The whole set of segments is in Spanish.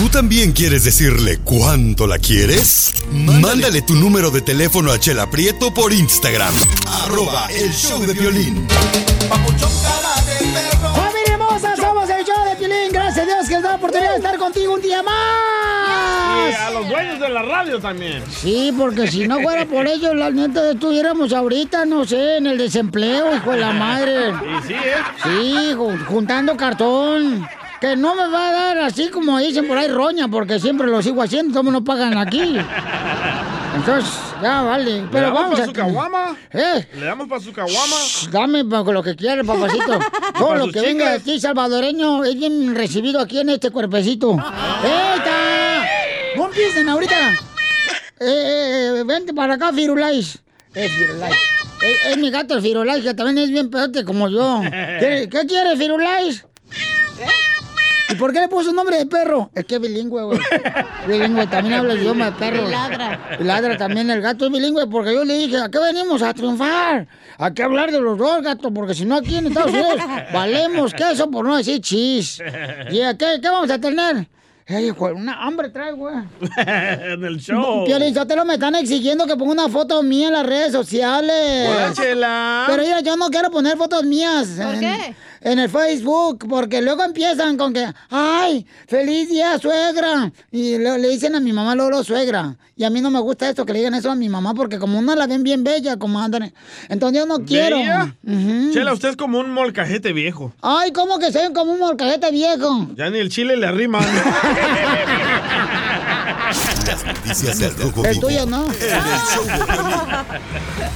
¿Tú también quieres decirle cuánto la quieres? Mándale, tu número de teléfono a Chela Prieto por Instagram. Arroba el show de violín. ¡Familia hermosa! Somos el show de Piolín. Gracias a Dios que nos da la oportunidad de estar contigo un día más. Y a los dueños de la radio también. Sí, porque si no fuera por ellos, la neta estuviéramos ahorita, no sé, en el desempleo, hijo de la madre. Y sí, ¿eh? Sí, ju- juntando cartón. Que no me va a dar así como dicen por ahí roña, porque siempre lo sigo haciendo, como no pagan aquí. Entonces, ya vale. ¿Le Pero damos vamos para a. su caguama? ¿Eh? ¿Le damos para su caguama? Dame lo que quieras, papacito. Todo lo que venga de ti, salvadoreño, es bien recibido aquí en este cuerpecito. ¡Eita! ¡No empiecen ahorita! Eh, eh, eh, vente para acá, Firulais. Eh, Firulais. Es, es mi gato, el Firulais, que también es bien pedote como yo. ¿Qué, qué quiere, Firulais? ¿Y por qué le puso nombre de perro? Es que es bilingüe, güey. Bilingüe, también habla el idioma de perro. Y ladra. Y ladra también el gato es bilingüe porque yo le dije, ¿a qué venimos? A triunfar. Hay que hablar de los dos, gato, porque si no aquí en Estados Unidos valemos queso por no decir chis. ¿Y a qué, qué vamos a tener? Una hambre trae, güey. en el show. Piolín, yo te lo me están exigiendo que ponga una foto mía en las redes sociales. Hola, Chela. Pero mira, yo no quiero poner fotos mías. ¿Por en, qué? En el Facebook, porque luego empiezan con que, ay, feliz día, suegra. Y le, le dicen a mi mamá Lolo, suegra. Y a mí no me gusta esto, que le digan eso a mi mamá, porque como una la ven bien bella, como andan. Entonces yo no quiero. ¿Bella? Ujú. Chela, usted es como un molcajete viejo. Ay, ¿cómo que soy como un molcajete viejo? Ya ni el chile le arrima. Las noticias del Rojo El tuyo no. En el show de Piolín.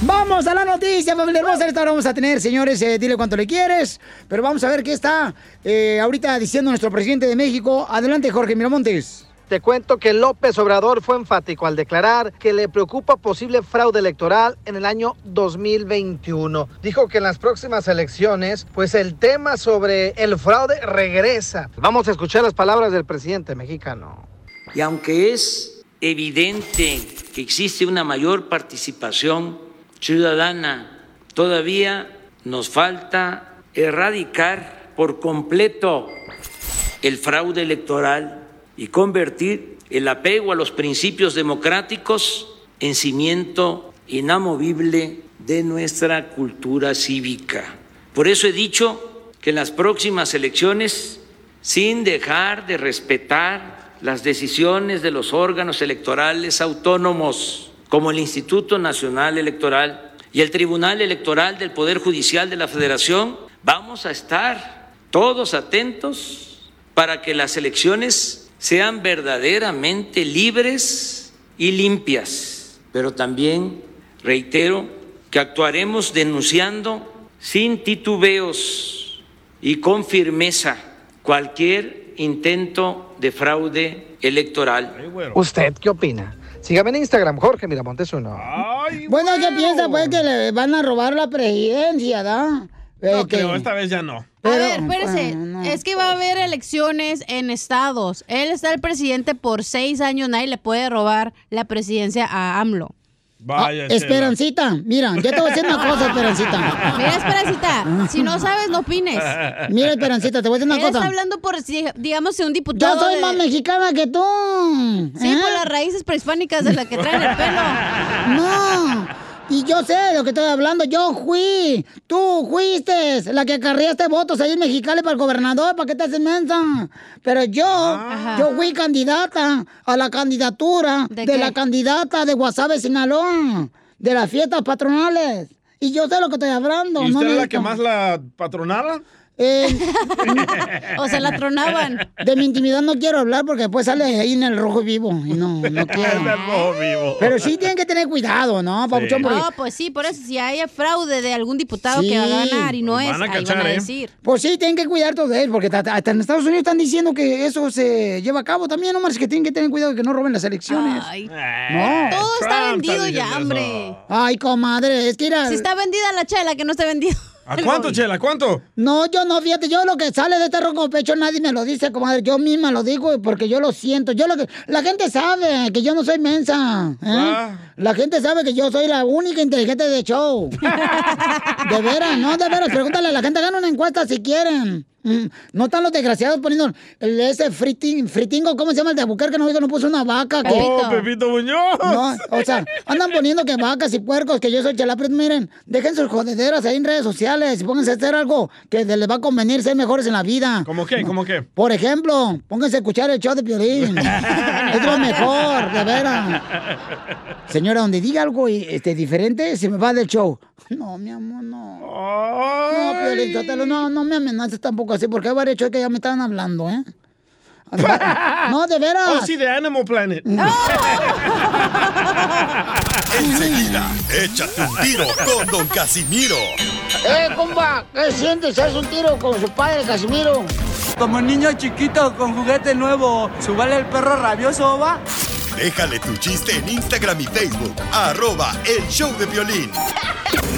Vamos a la noticia, familia hermosa. Esta hora vamos a tener, señores, eh, dile cuánto le quieres. Pero vamos a ver qué está eh, ahorita diciendo nuestro presidente de México. Adelante, Jorge Miramontes. Te cuento que López Obrador fue enfático al declarar que le preocupa posible fraude electoral en el año 2021. Dijo que en las próximas elecciones, pues el tema sobre el fraude regresa. Vamos a escuchar las palabras del presidente mexicano. Y aunque es evidente que existe una mayor participación ciudadana, todavía nos falta erradicar por completo el fraude electoral y convertir el apego a los principios democráticos en cimiento inamovible de nuestra cultura cívica. Por eso he dicho que en las próximas elecciones, sin dejar de respetar las decisiones de los órganos electorales autónomos, como el Instituto Nacional Electoral y el Tribunal Electoral del Poder Judicial de la Federación, vamos a estar todos atentos para que las elecciones sean verdaderamente libres y limpias. Pero también reitero que actuaremos denunciando sin titubeos y con firmeza cualquier intento de fraude electoral. ¿Usted qué opina? Sígame en Instagram, Jorge Miramontes uno. Bueno, ¿qué piensa? Pues que le van a robar la presidencia, ¿da? Eh, No que- creo, esta vez ya no. A ver, espérese. bueno, no. Es que va a haber elecciones en estados. Él está el presidente por seis años. Nadie le puede robar la presidencia a AMLO. Vaya, Ah, Chela. Esperancita, mira, yo te voy a decir una cosa, Esperancita. Mira, Esperancita, si no sabes, no opines. Mira, Esperancita, te voy a decir una cosa. hablando por, si- digamos, si un Yo diputado. soy de- más mexicana que tú. Sí, ¿eh? por las raíces prehispánicas de la que traen el pelo. No, Y yo sé de lo que estoy hablando. Yo fui. Tú fuiste la que acarreaste votos ahí en Mexicali para el gobernador. ¿Para qué te haces mensa? Pero yo, Ajá. yo fui candidata a la candidatura ¿De de, la candidata de Guasave, Sinaloa. De las fiestas patronales. Y yo sé lo que estoy hablando. ¿Y no usted era la necesito- que más la patronaba? Eh, O se la tronaban. de mi intimidad no quiero hablar porque después sale ahí en el rojo vivo. Y no, no quiero. rojo vivo. Pero sí tienen que tener cuidado, ¿no, Papuchón? Porque- No, pues sí, por eso si hay fraude de algún diputado que va a Sí. ganar y no Los es, van a ahí cachar, van a ¿eh? decir. Pues sí, tienen que cuidar todo eso, porque hasta en Estados Unidos están diciendo que eso se lleva a cabo también, no más que tienen que tener cuidado de que no roben las elecciones. Ay, Eh, No. todo está vendido ya, eso. hombre. Ay, comadre, es que era... Si está vendida la chela, que no esté vendido. ¿A cuánto. Chela? ¿Cuánto? No, yo no, fíjate, yo lo que sale de este ronco pecho nadie me lo dice, comadre, yo misma lo digo porque yo lo siento. Yo lo que... La gente sabe que yo no soy mensa, ¿eh? Ah. La gente sabe que yo soy la única inteligente de show. de veras, no, de veras, pregúntale a la gente, hagan una encuesta si quieren. Mm, No están los desgraciados poniendo el, ese friting, fritingo, ¿cómo se llama el de Bucar que no, no puso una vaca? que- Pepito. Oh, Pepito Muñoz. No, o sea, andan poniendo que vacas y puercos, que yo soy chalapres. Miren, dejen sus jodederas ahí en redes sociales y pónganse a hacer algo que les va a convenir ser mejores en la vida. ¿Cómo qué? ¿Cómo qué? Por ejemplo, pónganse a escuchar el show de Piolín. es lo mejor, de veras. Señora, donde diga algo este, diferente, se me va del show. No, mi amor, no. No, Piolín, no, no me amenaces tampoco así, porque hay varios shows que ya me están hablando, ¿eh? No, de veras. Oh, sí, de Animal Planet. Enseguida, échate un tiro con Don Casimiro. ¡Eh, compa! ¿Qué sientes? ¿Haz un tiro con su padre, Casimiro? Como niño chiquito con juguete nuevo, ¿subale el perro rabioso, va? Déjale tu chiste en Instagram y Facebook, arroba el show de violín.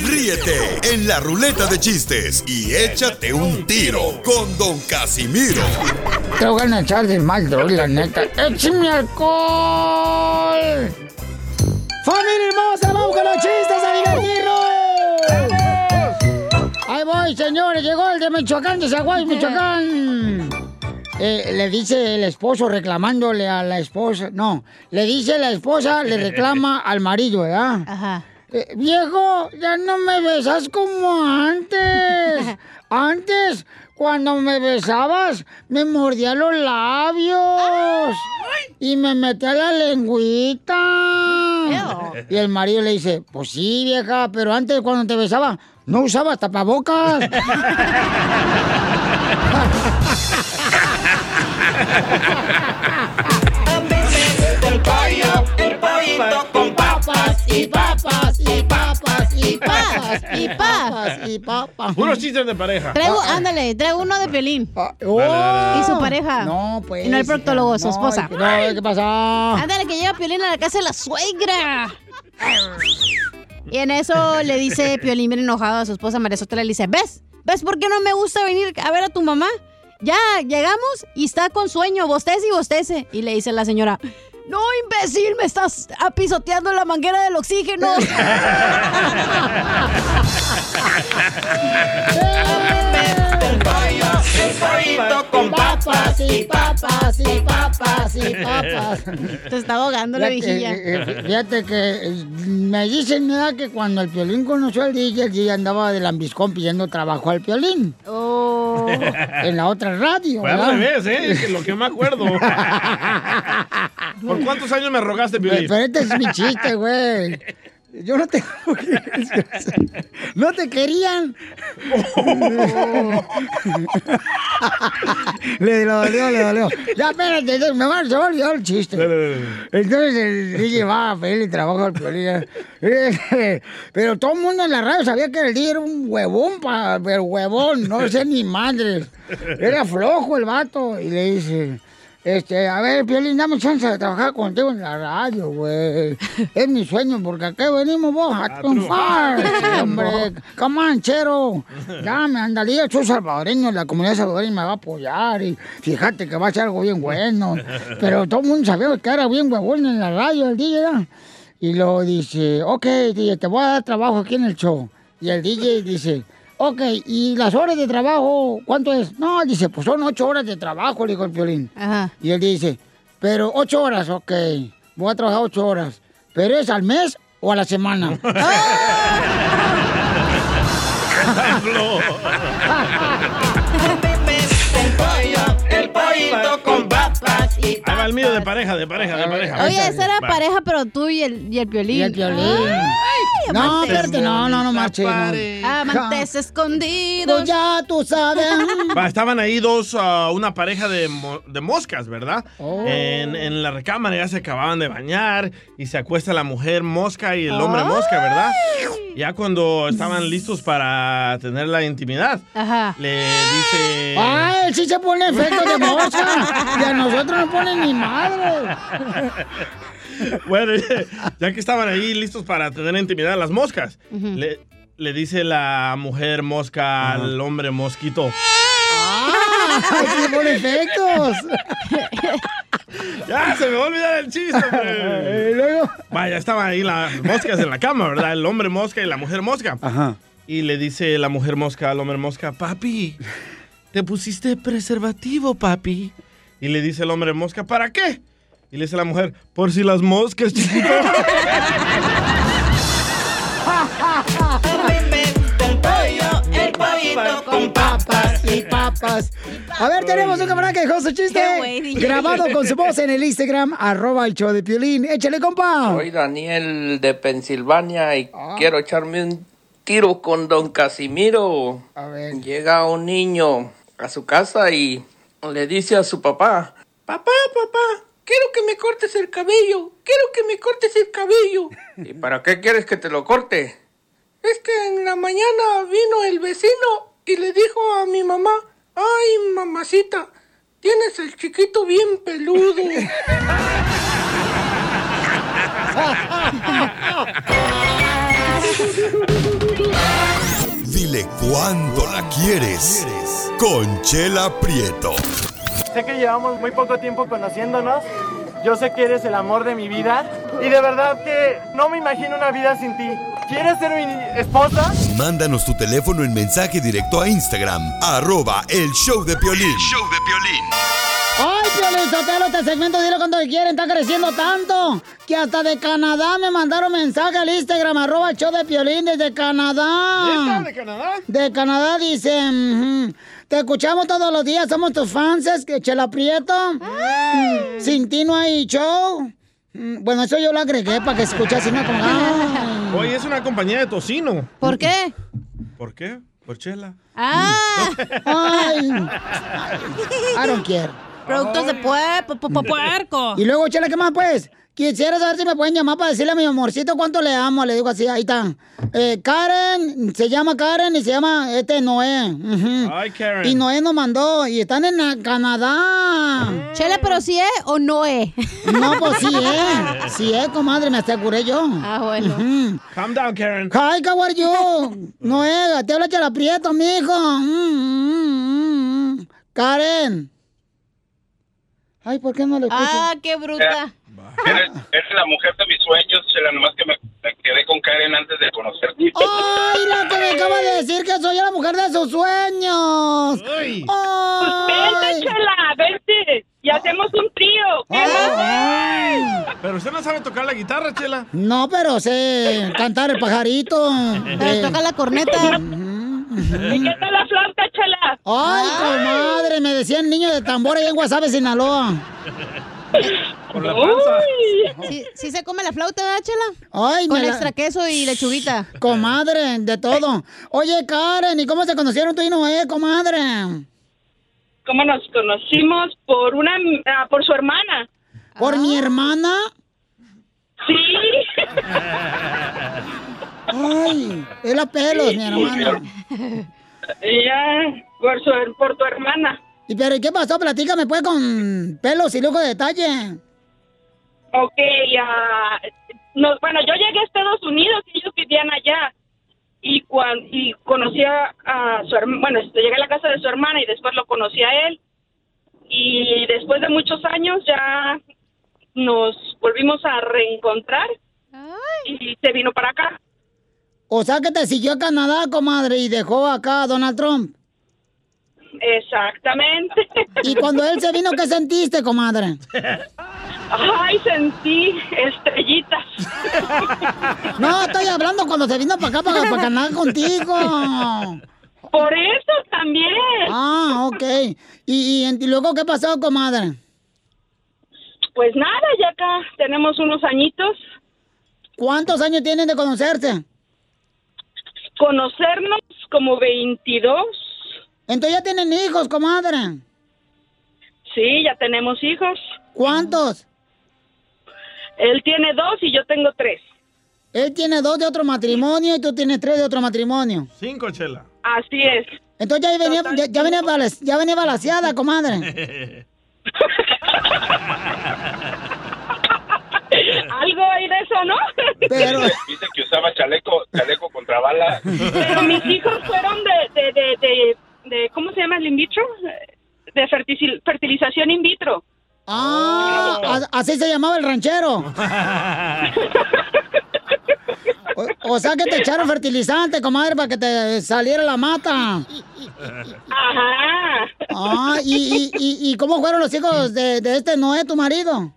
Ríete en la ruleta de chistes y échate un tiro con Don Casimiro. Te voy a echar de mal, la neta. ¡Échame alcohol! ¡Familia hermosa! ¡Vamos con los chistes a divertirnos! Ahí voy, señores. Llegó el de Michoacán, de Zaguay, Michoacán. Eh, le dice el esposo reclamándole a la esposa. No, le dice la esposa, le reclama al marido, ¿verdad? Ajá. Eh, viejo, ya no me besas como antes. Antes, cuando me besabas, me mordía los labios y me metía la lengüita. Y el marido le dice, pues sí, vieja, pero antes cuando te besaba, no usabas tapabocas. con papas y papas y papas y papas y papas. y papas. Puros chistes de pareja. Traigo, ándale, traigo uno de pelín. Oh. Y su pareja. No, pues. Y no el proctólogo, hija, su no, esposa. No, ¿qué pasa? Ándale, que llega Piolín a la casa de la suegra. Y en eso le dice Piolín bien enojado a su esposa María Sotela, le dice, ¿ves? ¿Ves por qué no me gusta venir a ver a tu mamá? Ya, llegamos y está con sueño, bostece y bostece. Y le dice la señora, no, imbécil, me estás apisoteando la manguera del oxígeno. con papas y papas y papas y papas. Te está ahogando la viejilla. eh, eh, fíjate que eh, me dicen ¿verdad? que cuando el Piolín conoció al DJ, el DJ andaba de lambiscón pidiendo trabajo al Piolín. Oh. En la otra radio, Fue al revés, ¿eh? Lo que me acuerdo. ¿Por cuántos años me rogaste, Piolín? pero este es mi chiste, güey. Yo no te... No te querían. le dolió, le dolió. Ya, espérate, me va, a olvidar el chiste. Entonces el DJ va a pedirle trabajo al Piolín. Eh, Pero todo el mundo en la radio sabía que el DJ era un huevón, pa, pero huevón, no sé ni madre. Era flojo el vato. Y le dice, este, a ver, Piolín, dame chance de trabajar contigo en la radio, güey. Es mi sueño, porque acá venimos vos a triunfar. Sí, hombre, camanchero. Ya me andaría, soy salvadoreño, la comunidad salvadoreña me va a apoyar. Y fíjate que va a ser algo bien bueno. Pero todo el mundo sabía que era bien huevón en la radio el DJ, ¿ya? Y luego dice, ok, DJ, te voy a dar trabajo aquí en el show. Y el DJ dice, ok, ¿y las horas de trabajo cuánto es? No, dice, pues son ocho horas de trabajo, le dijo el violín. Ajá. Y él dice, pero ocho horas, ok, voy a trabajar ocho horas. ¿Pero es al mes o a la semana? El Ahí va el mío de pareja, de pareja, de pareja. Oye, esa era Va. pareja, pero tú y el, y el violín. Y el violín. No, amantes. espérate, no, no, no marches. no. Amantes escondidos. Pues ya tú sabes. Va, estaban ahí dos, ah, una pareja de, mo- de moscas, ¿verdad? Oh. En, en la recámara ya se acababan de bañar y se acuesta la mujer mosca y el hombre mosca, ¿verdad? Ya cuando estaban listos para tener la intimidad, Ajá. le dice... Ah, él sí se pone efecto de mosca. Y a nosotros no ponen ni madre. Bueno, ya que estaban ahí listos para tener intimidad las moscas, le, le dice la mujer mosca al hombre mosquito. Ah, sí se pone efectos. Ya, se me va a olvidar el chiste, hombre. Y luego. Vaya, estaban ahí las moscas en la cama, ¿verdad? El hombre mosca y la mujer mosca. Ajá. Y le dice la mujer mosca al hombre mosca, papi, te pusiste preservativo, papi. Y le dice el hombre mosca, ¿para qué? Y le dice la mujer, por si las moscas, chiquito. El pollito con papas y papas. A ver, tenemos un camarada que dejó su chiste Qué grabado con su voz en el Instagram, arroba el show de Piolín. Échale, compa. Soy Daniel de Pensilvania y quiero echarme un tiro con don Casimiro. A ver. Llega un niño a su casa y le dice a su papá, papá, papá, quiero que me cortes el cabello, quiero que me cortes el cabello. ¿Y para qué quieres que te lo corte? Es que en la mañana vino el vecino y le dijo a mi mamá, ay mamacita, tienes el chiquito bien peludo. Dile cuándo la quieres. Conchela Prieto. Sé que llevamos muy poco tiempo conociéndonos. Yo sé que eres el amor de mi vida. Y de verdad que no me imagino una vida sin ti. ¿Quieres ser mi esposa? Mándanos tu teléfono en mensaje directo a Instagram, arroba el show de Piolín. Ay, Piolín Sotelo, este segmento, dile cuando quieren, está creciendo tanto que hasta de Canadá me mandaron mensaje al Instagram, arroba el show de Piolín desde Canadá. ¿Neta? ¿De Canadá? De Canadá dicen, te escuchamos todos los días, somos tus fans, es que Chela Prieto. Mm, Sin ti no hay show. Mm, Bueno, eso yo lo agregué para que escuche así, ¿no? Como, ay. Hoy es una compañía de tocino. ¿Por qué? ¿Por qué? Por chela. Ah, Ay. I don't care. Productos de pue- pu- pu- pu- puerco. Y luego, Chela, ¿qué más, pues? Quisiera saber si me pueden llamar para decirle a mi amorcito cuánto le amo. Le digo así, ahí está. Eh, Karen, se llama Karen y se llama este Noé. Ay, Karen. Y Noé nos mandó y están en Canadá. Chela, pero sí es o no es. No, pues sí, eh. Sí, eh, comadre, me aseguré yo. Ah, bueno. Calm down, Karen. Hi, how are you? Noé, te habla Chela Prieto, mijo. Mm, mm, mm. Karen. Ay, ¿por qué no le escucho? Ah, qué bruta. Eres, eres la mujer de mis sueños, Chela, nomás que me, me quedé con Karen antes de conocerte. ¡Ay, la que me acaba de decir que soy la mujer de sus sueños! Ay. ¡Ay! Chela, vente y hacemos un trío. ¿Qué Ay. Pero usted no sabe tocar la guitarra, chela. No, pero sé cantar el pajarito. Pero Eh, toca la corneta. ¿Y qué tal la flauta, Chela? Ay, comadre, me decían niño de tambor allá en Guasave, Sinaloa. Por la panza. ¿Sí, sí se come la flauta, ¿verdad, Chela? Ay, Con la- extra queso y lechuguita. Comadre, de todo. Oye, Karen, ¿y cómo se conocieron tú y Noé, comadre? ¿Cómo nos conocimos? Por una, ah, por su hermana. ¿Por mi hermana? Sí. Ay, es la pelos, mi hermana. Ella, por, su, por tu hermana. ¿Y pero ¿y qué pasó? Platícame pues con pelos y lujo de detalle. Ok, ah, nos, bueno, yo llegué a Estados Unidos y ellos vivían allá. Y, cuan, y conocí a, a su hermana, bueno, este, llegué a la casa de su hermana y después lo conocí a él. Y después de muchos años ya nos volvimos a reencontrar y se vino para acá. O sea que te siguió a Canadá, comadre, y dejó acá a Donald Trump. Exactamente. Y cuando él se vino, ¿qué sentiste, comadre? Ay, sentí estrellitas. No, estoy hablando cuando se vino para acá para, para Canadá contigo. Por eso también. Ah, ok. ¿Y, y, luego qué pasó, comadre? Pues nada, ya acá tenemos unos añitos. ¿Cuántos años tienen de conocerse? Conocernos como 22. Entonces ya tienen hijos, comadre. Sí, ya tenemos hijos. ¿Cuántos? Él tiene dos y yo tengo tres. Él tiene dos de otro matrimonio y tú tienes tres de otro matrimonio. Cinco, chela. Así es. Entonces ya venía, ya, ya venía, ya venía balaseada, comadre. Algo hay de eso, ¿no? Pero... Dice que usaba chaleco, chaleco contra bala. Pero mis hijos fueron de, de, de, de, de- ¿cómo se llama el in vitro? De fertil- fertilización in vitro. Ah, a- así se llamaba el ranchero. O, o sea que te echaron fertilizante, comadre, para que te saliera la mata. Ajá. Ah, ¿y, y, y, y cómo fueron los hijos de, de este Noé, tu marido?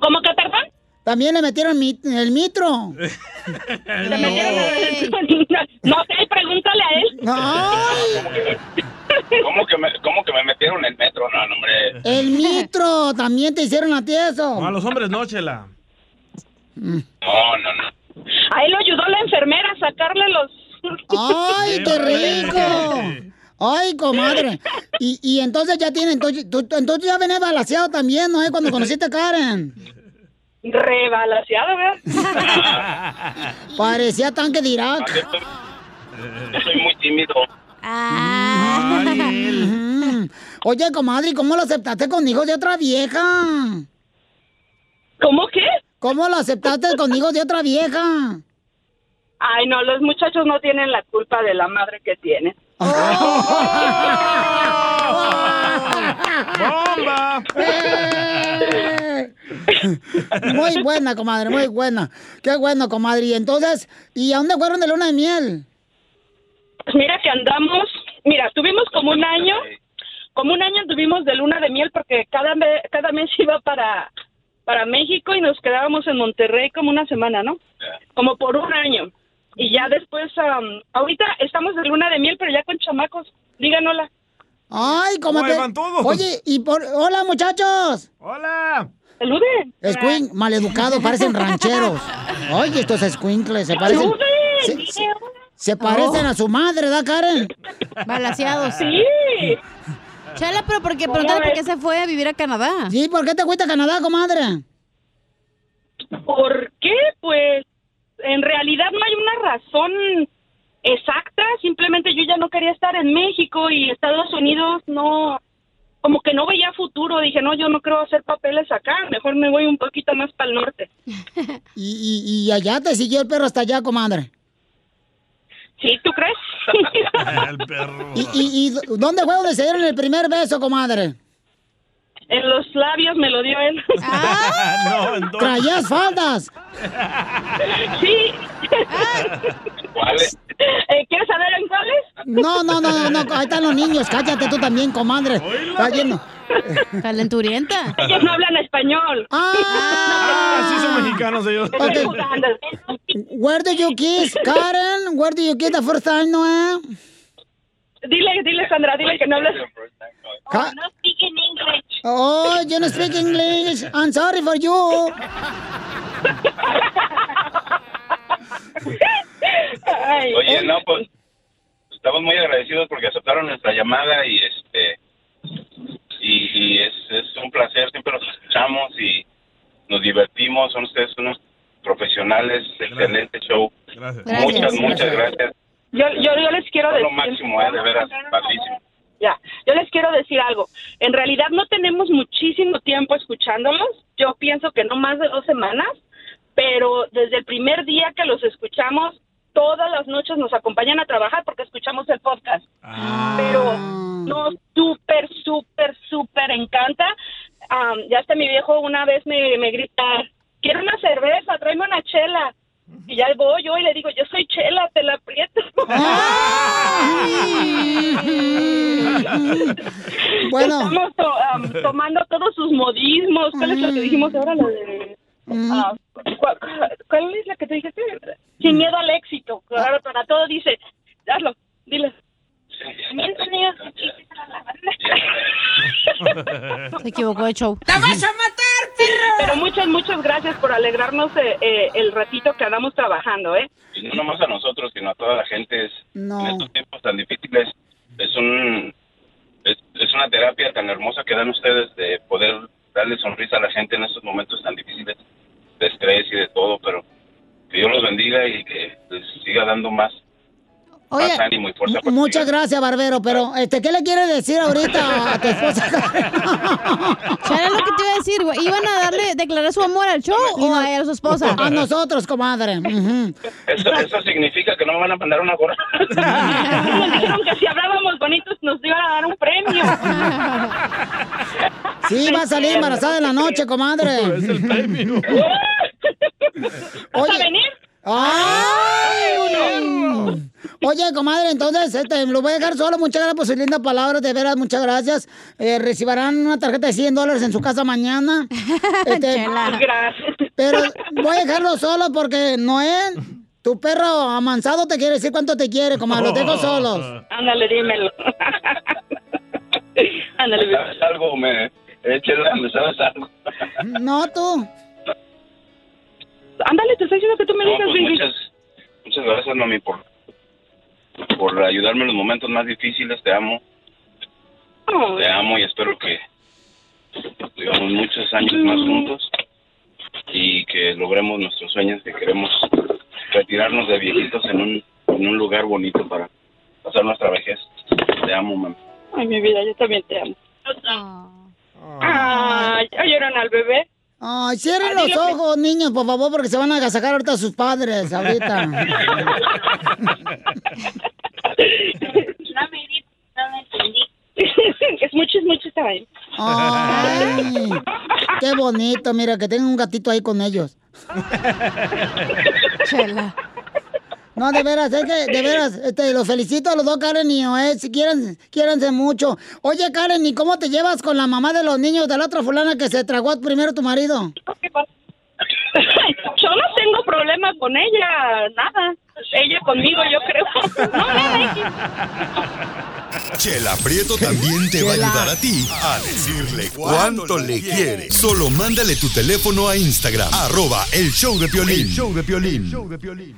¿Cómo que, perdón? También le metieron el mitro. Le metieron- No sé, pregúntale a él. ¿Cómo que, me, ¿Cómo que me metieron el metro? No, no, hombre. El mitro, también te hicieron a ti eso. No, a los hombres no, chela. No, no, no. A él lo ayudó la enfermera a sacarle los... ¡Ay, qué rico! Ay, comadre. Y, y entonces ya tiene, entonces, tú, entonces ya venía balaseado también, ¿no? Cuando conociste a Karen. Rebalaseado, ¿verdad? Parecía tanque de Irak. Yo soy muy tímido. Ujú. Oye, comadre, ¿y cómo lo aceptaste con hijos de otra vieja? ¿Cómo qué? ¿Cómo lo aceptaste con hijos de otra vieja? Ay, no, los muchachos no tienen la culpa de la madre que tienen. ¡Bomba! Muy buena, comadre, muy buena. Qué bueno, comadre. Y entonces, ¿y a dónde fueron de luna de miel? Pues mira que andamos, mira, tuvimos como un año, como un año tuvimos de luna de miel porque cada, me- cada mes iba para, para México y nos quedábamos en Monterrey como una semana, ¿no? Como por un año. Y ya después, am, ahorita estamos de luna de miel, pero ya con chamacos. Digan hola. Ay, ¿cómo Ahí te... van todos. Oye, y por... Hola, muchachos. ¡Hola! ¡Saluden! Escuin, maleducados, parecen rancheros. Oye, estos escuincles se parecen... Se, se- se parecen Oh. a su madre, ¿da, Karen? Balaseados. Sí. Chela, pero ¿por qué? ¿Cómo Pregúntale por es? qué se fue a vivir a Canadá. Sí, ¿por qué te fuiste a Canadá, comadre? ¿Por qué? Pues en realidad no hay una razón exacta, simplemente yo ya no quería estar en México y Estados Unidos no, como que no veía futuro, dije, no, yo no creo hacer papeles acá, mejor me voy un poquito más para el norte. Y, y, y allá te siguió el perro hasta allá, comadre. ¿Sí, tú crees? El perro. ¿Y, y, y dónde fue donde se dieron el primer beso, comadre? En los labios me lo dio él. no, entonces. ¿Traías faldas? sí. ¿Cuáles? Eh, ¿Quieres saber en cuáles? No, no, no, no, no, ahí están los niños, cállate tú también, comadre. Está yendo. Calenturienta. Ellos no hablan español. Ah, sí son mexicanos ellos. Jugando. Where do you kiss, Karen? Where do you kiss the first time, Noé? Dile, dile, Sandra, dile que no hablas. Ca- no speak in English. Oh, you don't speak English. I'm sorry for you. Oye, no, pues estamos muy agradecidos porque aceptaron nuestra llamada y este y, y es, es un placer, siempre los escuchamos y nos divertimos, son ustedes unos profesionales, excelente show. Gracias. Muchas, muchas gracias. Yo, yo, yo les quiero Son lo decir. máximo, eh, de veras, padrísimo. Ya, yo les quiero decir algo. En realidad no tenemos muchísimo tiempo escuchándolos. Yo pienso que no más de dos semanas, pero desde el primer día que los escuchamos, todas las noches nos acompañan a trabajar porque escuchamos el podcast. Pero nos súper, súper, súper encanta. Am, ya hasta mi viejo una vez me, me grita, quiero una cerveza, tráeme una chela. Y ya voy yo y le digo, yo soy chela, te la aprieto. Bueno. Estamos to- am, tomando todos sus modismos. ¿Cuál es lo que dijimos ahora? Lo de... ah, ¿cuál, cuál es la que te dijiste? Sin miedo al éxito. Claro, para todo dice, hazlo, dile. Se equivocó de show. ¡La vas a matar, perro! Pero muchas, muchas gracias por alegrarnos eh, eh, el ratito que andamos trabajando, ¿eh? Y no nomás a nosotros, sino a toda la gente. Es, No. En estos tiempos tan difíciles, es un es, es una terapia tan hermosa que dan ustedes de poder darle sonrisa a la gente en estos momentos tan difíciles de estrés y de todo, pero que Dios los bendiga y que les siga dando más, Oye, más ánimo y fuerza. mu- muchas gracias, Barbero, pero este, ¿qué le quiere decir ahorita a tu esposa? ¿Sabes lo que te iba a decir, güey? ¿Iban a darle, declarar su amor al show o a, a su esposa? A nosotros, comadre. Eso significa que no me van a mandar una gorra. Nos dijeron que si hablábamos bonitos nos iban a dar un premio. Sí, va a salir embarazada en la noche, comadre. Es el premio. ¿Vas a venir? ¡Ay! Oye, comadre, entonces este, lo voy a dejar solo. Muchas gracias por sus lindas palabras, de veras, muchas gracias. Eh, recibirán una tarjeta de 100 dólares en su casa mañana. Este. Gracias. pero voy a dejarlo solo porque Noé, tu perro amansado te quiere decir cuánto te quiere, comadre. Los dejo solos. Ándale, dímelo. Ándale. ¿Sabes algo? Me, échela, ¿me sabes algo? No, tú. Ándale, te estoy diciendo que tú me No, digas, pues muchas, muchas gracias, mami, por, por ayudarme en los momentos más difíciles. Te amo, Oh, te amo y espero que vivamos muchos años más juntos y que logremos nuestros sueños, que queremos retirarnos de viejitos en un, en un lugar bonito para pasar nuestra vejez. Te amo, mami. Ay, mi vida, yo también te amo. Ay, ¿ya oyeron al bebé? Ay, cierren Ay, los ojos, niños, por favor, porque se van a agasajar ahorita a sus padres, ahorita. No me di, no me entendí. es mucho, es mucho time. Ay, qué bonito, mira, que tengan un gatito ahí con ellos. Chela. No, de veras, es que, de veras, este, los felicito a los dos, Karen y Noé, si quieren, quiéranse mucho. Oye, Karen, ¿y cómo te llevas con la mamá de los niños de la otra fulana que se tragó primero tu marido? Yo no tengo problema con ella, nada. Ella conmigo, yo creo. No, nada. Chela Prieto también te va a ayudar a ti a decirle cuánto le quiere. Solo mándale tu teléfono a Instagram, arroba el show de Piolín. show de Piolín.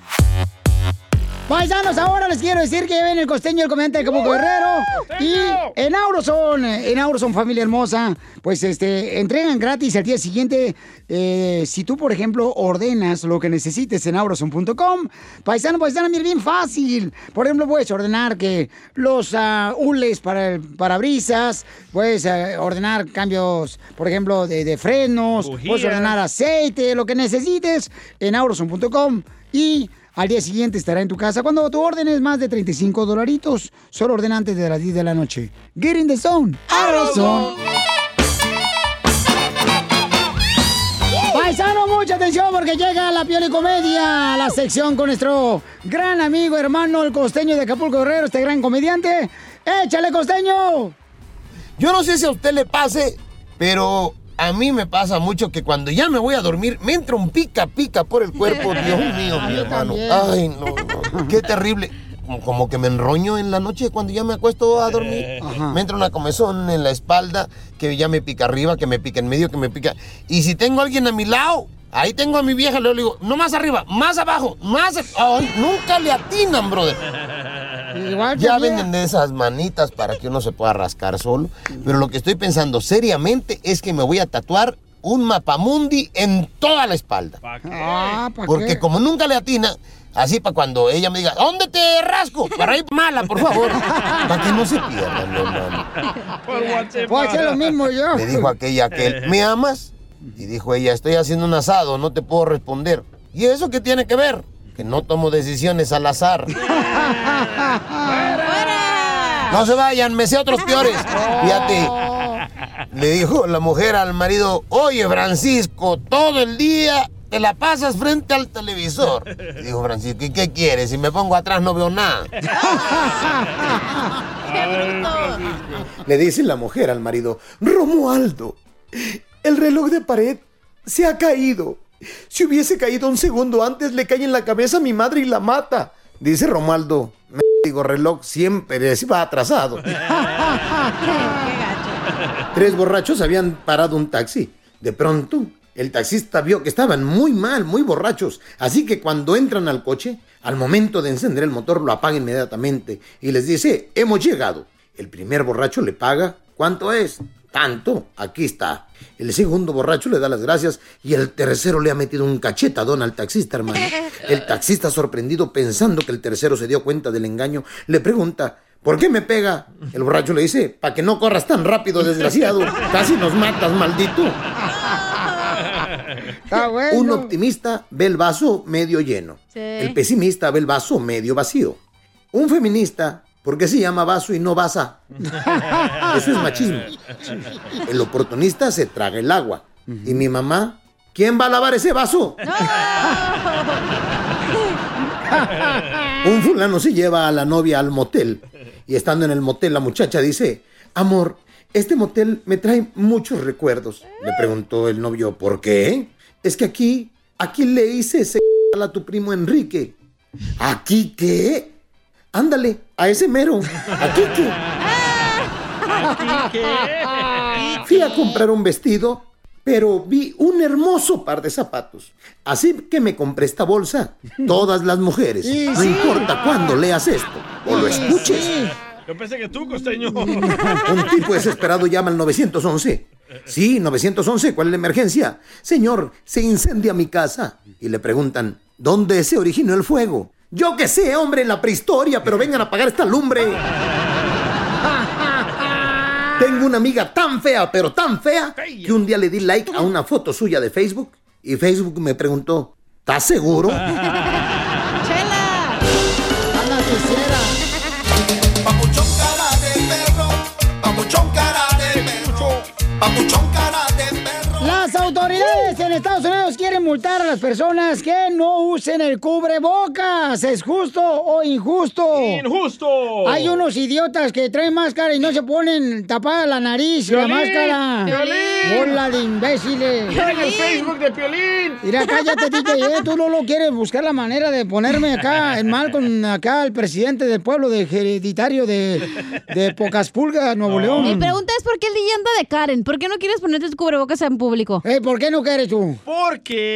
Paisanos, ahora les quiero decir que ven el costeño, el comediante de Capuco Guerrero. Y en Auroson, en Auroson, familia hermosa, pues este, entregan gratis al día siguiente. eh, si tú, por ejemplo, ordenas lo que necesites en auroson.com, paisano, paisana, mira, bien fácil. Por ejemplo, puedes ordenar que los ah, hules para el parabrisas, puedes ah, ordenar cambios, por ejemplo, de, de frenos, puedes ordenar aceite, lo que necesites en auroson.com. Y al día siguiente estará en tu casa cuando tu orden es más de 35 dolaritos. Solo ordena antes de las 10 de la noche. Get in the zone. Aurazone. Paisano, mucha atención porque llega la Pioli Comedia, la sección con nuestro gran amigo, hermano, el costeño de Acapulco Guerrero, este gran comediante. ¡Échale, costeño! Yo no sé si a usted le pase, pero a mí me pasa mucho que cuando ya me voy a dormir, me entra un pica pica por el cuerpo. Dios mío, mi hermano. Ay, no, no, qué terrible. Como- que me enroño en la noche cuando ya me acuesto a dormir. Ajá. Me entra una comezón en la espalda, que ya me pica arriba, que me pica en medio, que me pica. Y si tengo a alguien a mi lado, ahí tengo a mi vieja, le digo, no más arriba, más abajo, más. a-". Ay, nunca le atinan, brother. Igual Ya venden de esas manitas para que uno se pueda rascar solo. Pero lo que estoy pensando seriamente es que me voy a tatuar un mapamundi en toda la espalda. Ah, ¿pa' Porque qué? como nunca le atina, así para cuando ella me diga, ¿dónde te rasco? Para ir mala, por favor. para que no se pierdan, mi hermano. Voy a hacer lo mismo yo. Le dijo aquella que él, ¿me amas? Y dijo ella, estoy haciendo un asado, no te puedo responder. ¿Y eso qué tiene que ver? Que no tomo decisiones al azar. No se vayan, me sé otros peores. Fíjate. Le dijo la mujer al marido, oye Francisco, todo el día te la pasas frente al televisor. Le dijo Francisco, ¿y qué quieres? Si me pongo atrás no veo nada. Le dice la mujer al marido, Romualdo, el reloj de pared se ha caído. Si hubiese caído un segundo antes, le cae en la cabeza a mi madre y la mata. Dice Romualdo, me digo reloj siempre va atrasado. Tres borrachos habían parado un taxi. De pronto, el taxista vio que estaban muy mal, muy borrachos. Así que cuando entran al coche, al momento de encender el motor lo apaga inmediatamente y les dice, hemos llegado. El primer borracho le paga, ¿cuánto es? Tanto, aquí está. El segundo borracho le da las gracias y el tercero le ha metido un cachetadón al taxista, hermano. El taxista, sorprendido pensando que el tercero se dio cuenta del engaño, le pregunta, ¿por qué me pega? El borracho le dice, para que no corras tan rápido, desgraciado. Casi nos matas, maldito. Un optimista ve el vaso medio lleno. Sí. El pesimista ve el vaso medio vacío. Un feminista, ¿por qué se llama vaso y no basa? Eso es machismo. El oportunista se traga el agua. Y mi mamá, ¿quién va a lavar ese vaso? Un fulano se lleva a la novia al motel y estando en el motel la muchacha dice, amor, este motel me trae muchos recuerdos. Le preguntó el novio, ¿por qué? Es que aquí, aquí le hice ese a tu primo Enrique. ¿Aquí qué? Ándale, a ese mero. ¿Aquí qué? Fui a comprar un vestido, pero vi un hermoso par de zapatos. Así que me compré esta bolsa. Todas las mujeres, no importa cuándo leas esto o lo escuches. Yo pensé que tú, costeño. Un tipo desesperado llama al 911. Sí, 911, ¿cuál es la emergencia? Señor, se incendia mi casa. Y le preguntan, ¿dónde se originó el fuego? Yo que sé, hombre, en la prehistoria, pero vengan a apagar esta lumbre. Tengo una amiga tan fea, pero tan fea, que un día le di like a una foto suya de Facebook y Facebook me preguntó, ¿estás seguro? Papuchón cara de perro, papuchón cara de perro, papuchón cara de perro. Las autoridades en Estados Unidos multar a las personas que no usen el cubrebocas. ¿Es justo o injusto? ¡Injusto! Hay unos idiotas que traen máscara y no se ponen tapada la nariz y la ¡Piolín! máscara. ¡Piolín! Bola de imbéciles. Miren el Facebook de Piolín. Mira, cállate, DJ, ¿eh? Tú no lo quieres buscar la manera de ponerme acá en mal con acá el presidente del pueblo de hereditario de, de Pocas Pulgas, Nuevo León. Mi pregunta es por qué el DJ anda de Karen. ¿Por qué no quieres ponerte tu cubrebocas en público? Eh, ¿Por qué no quieres tú? Porque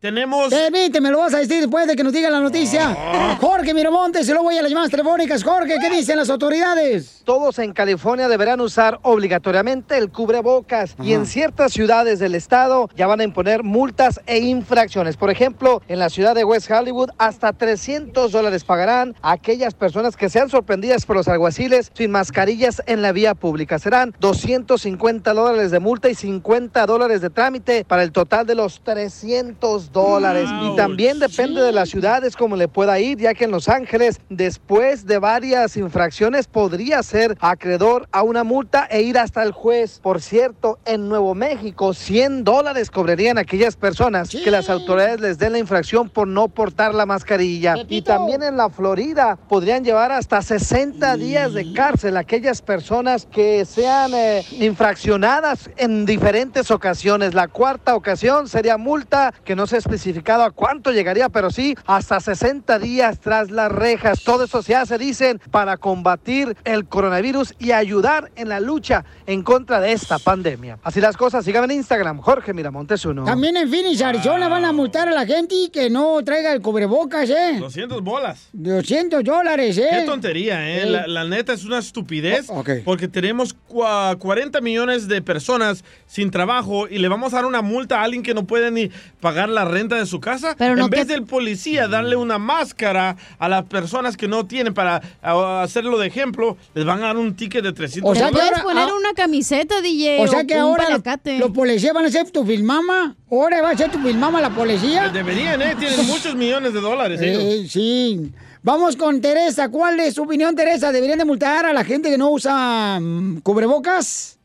tenemos... Permíteme, lo vas a decir después de que nos diga la noticia. Jorge Miramontes, y luego voy a las llamadas telefónicas. Jorge, ¿qué dicen las autoridades? Todos en California deberán usar obligatoriamente el cubrebocas y en ciertas ciudades del estado ya van a imponer multas e infracciones. Por ejemplo, en la ciudad de West Hollywood hasta 300 dólares pagarán a aquellas personas que sean sorprendidas por los alguaciles sin mascarillas en la vía pública. Serán 250 dólares de multa y 50 dólares de trámite para el total de los 300 dólares. Y también depende de las ciudades como le pueda ir, ya que en Los Ángeles, después de varias infracciones, podría ser acreedor a una multa e ir hasta el juez. Por cierto, en Nuevo México, 100 dólares cobrarían aquellas personas que las autoridades les den la infracción por no portar la mascarilla. Y también en la Florida podrían llevar hasta 60 días de cárcel a aquellas personas que sean eh, infraccionadas en diferentes ocasiones. La cuarta ocasión sería multa que no se ha especificado a cuánto llegaría, pero sí hasta 60 días tras las rejas. Todo eso se hace, dicen, para combatir el coronavirus y ayudar en la lucha en contra de esta pandemia. Así las cosas, síganme en Instagram, Jorge Miramontes uno. También en Phoenix, Arizona, van a multar a la gente que no traiga el cubrebocas, ¿eh? 200 bolas. 200 dólares, ¿eh? Qué tontería, ¿eh? La, la neta es una estupidez. Oh. Porque tenemos cua- 40 millones de personas sin trabajo y le vamos a dar una multa a alguien que no puede ni pagar la renta de su casa. Pero no en vez que- del policía darle una máscara a las personas que no tienen para hacerlo de ejemplo, les van a dar un ticket de 300 O sea, dólares. Puedes poner una camiseta, DJ. O sea que ahora los, policías van a ser tu filmama. Ahora va a ser tu filmama la policía. Deberían, ¿eh? Tienen muchos millones de dólares ellos. Eh, sí. Vamos con Teresa. ¿Cuál es su opinión, Teresa? ¿Deberían de multar a la gente que no usa mm, cubrebocas?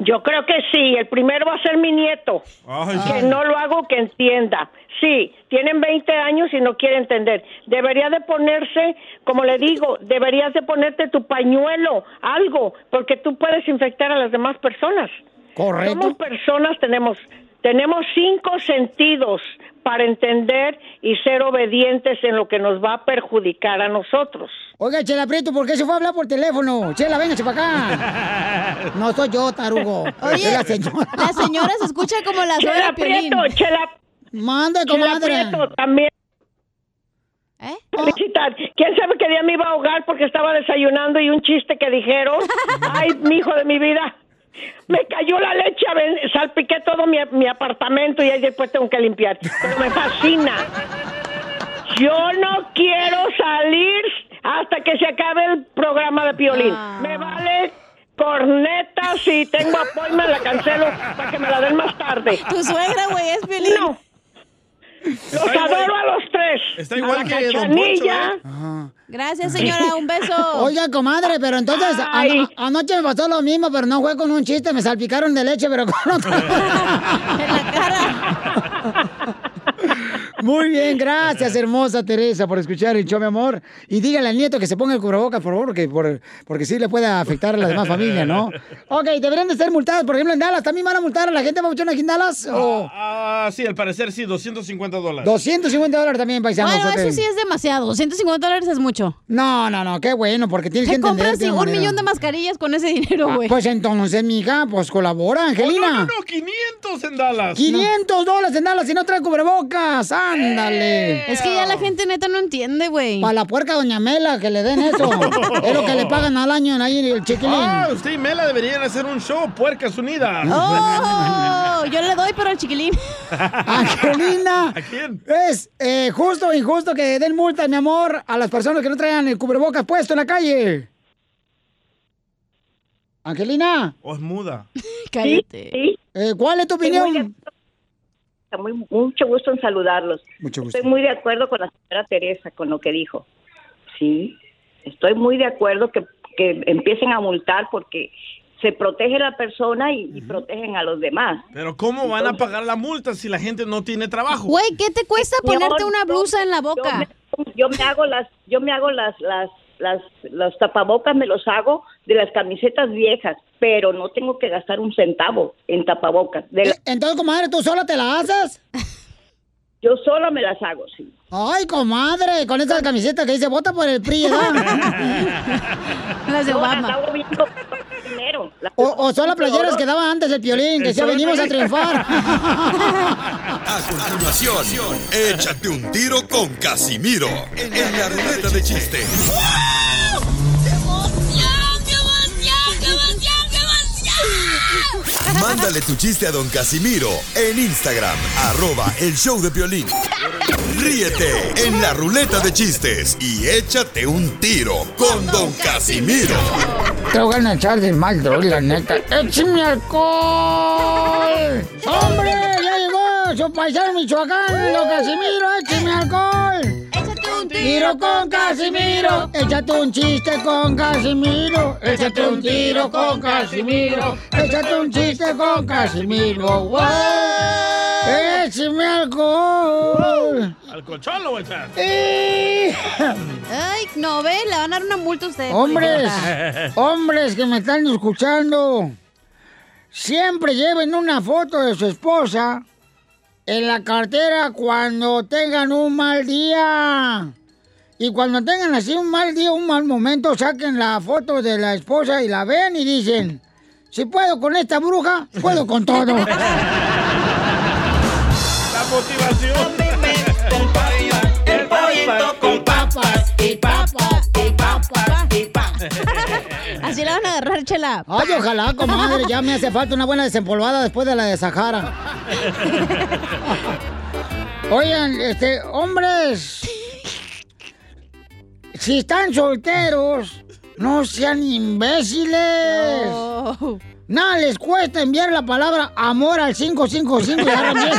Yo creo que sí, el primero va a ser mi nieto. que no lo hago que entienda. Sí, tienen 20 años y no quiere entender. Debería de ponerse, como le digo, deberías de ponerte tu pañuelo, algo, porque tú puedes infectar a las demás personas. Correcto. Somos personas, tenemos tenemos cinco sentidos para entender y ser obedientes en lo que nos va a perjudicar a nosotros. Oiga, Chela Prieto, ¿por qué se fue a hablar por teléfono? Chela, véngase para acá. No soy yo, tarugo. Oye, la señora. la señora se escucha como la suegra Chela Piolín. Prieto, Chela. Manda, Chela comadre. Prieto, también. ¿Eh? Felicitar. ¿Quién sabe qué día me iba a ahogar porque estaba desayunando y un chiste que dijeron? Ay, mi hijo de mi vida. Me cayó la leche, salpiqué todo mi, mi apartamento y ahí después tengo que limpiar. Pero me fascina. Yo no quiero salir hasta que se acabe el programa de Piolín. Me vale corneta si tengo apoyo me la cancelo para que me la den más tarde. Tu suegra, güey, es Piolín. No. Los adoro a los tres. Está A igual la que Don. Poncho, Gracias, señora. Un beso. Oiga, comadre, pero entonces Ay. ano- anoche me pasó lo mismo, pero no fue con un chiste, me salpicaron de leche, pero con otro. Muy bien, gracias, hermosa Teresa, por escuchar el show, mi amor. Y dígale al nieto que se ponga el cubrebocas, por favor, porque, por- porque sí le puede afectar a la demás familia, ¿no? Ok, deberían de ser multadas, por ejemplo, en Dallas. ¿También van a multar a la gente papuchona aquí en Dallas? ¿O Ah, sí, al parecer sí, 250 dólares. 250 dólares también, paisanos? Bueno, eso sí es demasiado. 250 dólares es mucho. No, no, no, qué bueno, porque tienes que Te entender. compras un manera. millón de mascarillas con ese dinero, Ah, güey. Pues entonces, mija, pues colabora, Angelina. Oh, no, no, no, 500 en Dallas. 500 dólares en Dallas y no trae cubrebocas. Ándale. Es que ya la gente neta no entiende, güey. Para la puerca Doña Mela, que le den eso. es lo que le pagan al año ahí el chiquilín. Ah, usted y Mela deberían hacer un show, Puercas Unidas. Oh, yo le doy, pero al chiquilín. Angelina. ¿A quién? Es eh, justo o injusto que den multa, mi amor, a las personas que no traigan el cubrebocas puesto en la calle. Angelina. O es muda. Cállate. Eh, ¿Cuál es tu opinión? Muy- mucho gusto en saludarlos. Mucho gusto. Estoy muy de acuerdo con la señora Teresa, con lo que dijo. Sí, estoy muy de acuerdo que, que empiecen a multar porque se protege a la persona y, y protegen a los demás. Pero ¿cómo van a pagar la multa si la gente no tiene trabajo? Güey, ¿qué te cuesta ponerte una blusa en la Yo boca? me, yo me hago las, yo me hago las, las, las, los tapabocas me los hago de las camisetas viejas, pero no tengo que gastar un centavo en tapabocas. De la- Eh, Entonces, comadre, ¿tú sola te la haces? yo solo me las hago, sí. Ay, comadre, con esa camiseta que dice, vota por el PRI, de No, las primero. Las- O, o son las playeras que daba antes el piolín, que Eso es venimos a triunfar. A continuación, échate un tiro con Casimiro en la ruleta de chiste. Mándale tu chiste a don Casimiro en Instagram, arroba el show de violín. Ríete en la ruleta de chistes y échate un tiro con don Casimiro. Te voy a echar de mal, la neta. ¡Échame alcohol! ¡Hombre! ¡Ya llegó su paisano Michoacán, don Casimiro! ¡Échame alcohol! Un Tiro con Casimiro, échate un chiste con Casimiro, échate un tiro con Casimiro, échate un chiste con Casimiro, ¡wow! ¡Échame alcohol! ¿Al colchón lo voy a echar? Ay, no, ve, le van a dar una multa a usted. Hombres, hombres que me están escuchando, siempre lleven una foto de su esposa en la cartera cuando tengan un mal día. Y cuando tengan así un mal día, un mal momento, saquen la foto de la esposa y la ven y dicen, si puedo con esta bruja, puedo con todo. La motivación. El pollito con papas y papas y papas y papas. Así la van a agarrar, chela. Ay, ojalá, comadre, ya me hace falta una buena desempolvada después de la de Sahara. Oigan, este, hombres, si están solteros, no sean imbéciles. Oh. Nada les cuesta enviar la palabra amor al 555 y agarran bien.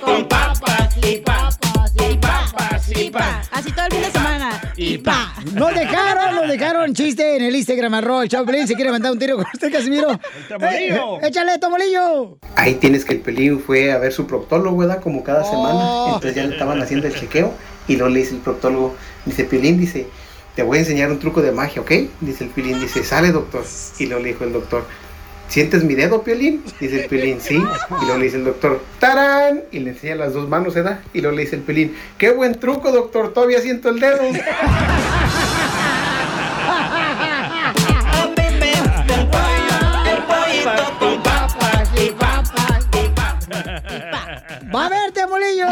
Con papas y papas papas. Así todo el fin de semana. Y pa. Nos dejaron, nos dejaron chiste en el Instagram, arroba el Choplin. Si quiere mandar un tiro con usted, Casimiro. El tambolillo. échale, tobolillo. Ahí tienes que el Pelín fue a ver su proctólogo, ¿verdad? Como cada semana. Entonces ya le estaban haciendo el chequeo. Y luego le dice el proctólogo, dice, Pilín, dice, te voy a enseñar un truco de magia, ¿ok? Dice el Pilín, dice, sale doctor. Y luego le dijo el doctor, ¿sientes mi dedo, Piolín? Dice el Pilín, sí. Y luego le dice el doctor, ¡tarán! Y le enseña las dos manos, ¿verdad? Y luego le dice el Pilín, ¡qué buen truco, doctor! Todavía siento el dedo. ¡Va a verte, bolillo!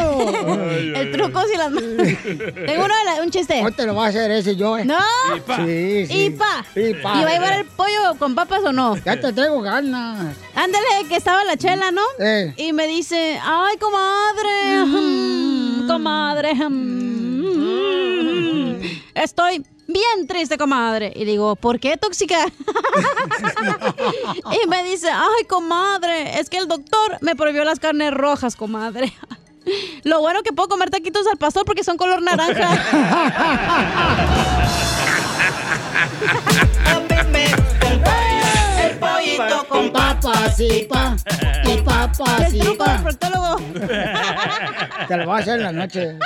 El truco si las manos. Tengo uno de la- un chiste. No te lo va a hacer ese yo, eh. No. Sí, sí. Y pa. Y pa. ¿Y va a llevar el pollo con papas o no? Ya te traigo ganas. Ándale, que estaba la chela, ¿no? Y me dice, ay, comadre, mm, comadre, mm, estoy bien triste, comadre. Y digo, ¿por qué tóxica? y me dice, ay, comadre, es que el doctor me prohibió las carnes rojas, comadre. Lo bueno que puedo comer taquitos al pastor porque son color naranja. El pollito con papas y pa. Y papas El y truco del pa. proctólogo. Te lo voy a hacer en la noche.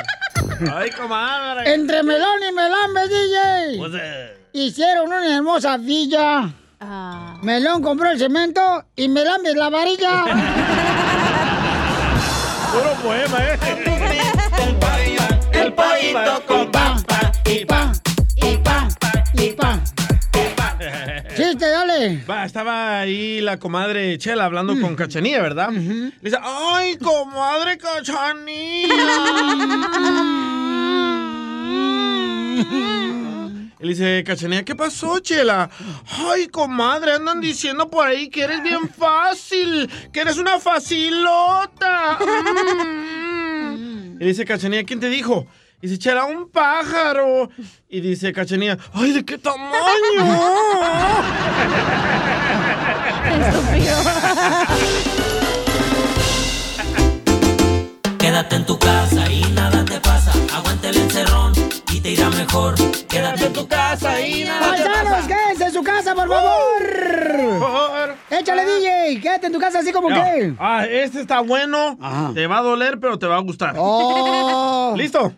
Ay, comadre. Entre melón y melambe, DJ. Pues, eh, Hicieron una hermosa villa. Melón compró el cemento y melambe la varilla. Puro poema, ¿eh? El pollito con papa y pa. Chiste, dale. Va, estaba ahí la comadre Chela hablando con Cachanía, ¿verdad? Le dice, ¡ay, comadre Cachanía! Y le dice, Cachanía, ¿qué pasó, Chela? Ay, comadre, andan diciendo por ahí que eres bien fácil, que eres una facilota. Mm. Y dice Cachanía, ¿quién te dijo? Y dice, Chela, un pájaro. Y dice Cachanía, ¡ay, de qué tamaño! Quédate en tu casa y nada te pasa. Aguante el encerrón y te irá mejor. Quédate en tu casa y nada te ¡Paisanos, pasa. quédense en su casa, por favor! ¡Échale, DJ! Quédate en tu casa así como No. que. Ah, este está bueno. Te va a doler, pero te va a gustar. Oh. ¿Listo?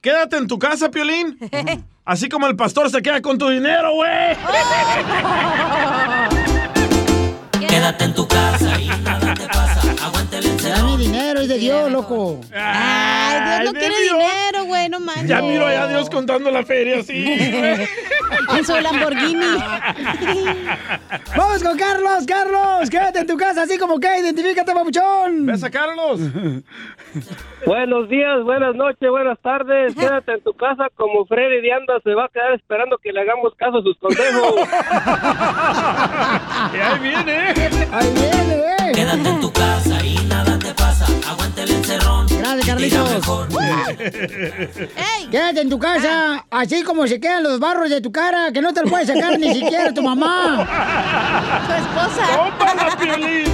Quédate en tu casa, Piolín. Así como el pastor se queda con tu dinero, güey. Quédate en tu casa y nada Ya mi dinero es de Dios, loco. Ay, Dios no quiere Dios. dinero, güey, no manches. Ya miro allá a Dios contando la feria, sí. En su Lamborghini. Vamos con Carlos, Carlos. Quédate en tu casa así como que. Identifícate, papuchón. ¿Ves a Carlos? Buenos días, buenas noches, buenas tardes. Quédate en tu casa como Freddy de Anda se va a quedar esperando que le hagamos caso a sus consejos. Y ahí viene, ¿eh? Ahí viene, eh. Quédate en tu casa y nada te pasa. Aguante el encerrón. Gracias, Carlitos. mejor. Quédate en tu casa, así como se quedan los barros de tu cara, que no te lo puede sacar ni siquiera tu mamá. Tu esposa. ¡Tómala, Piolín!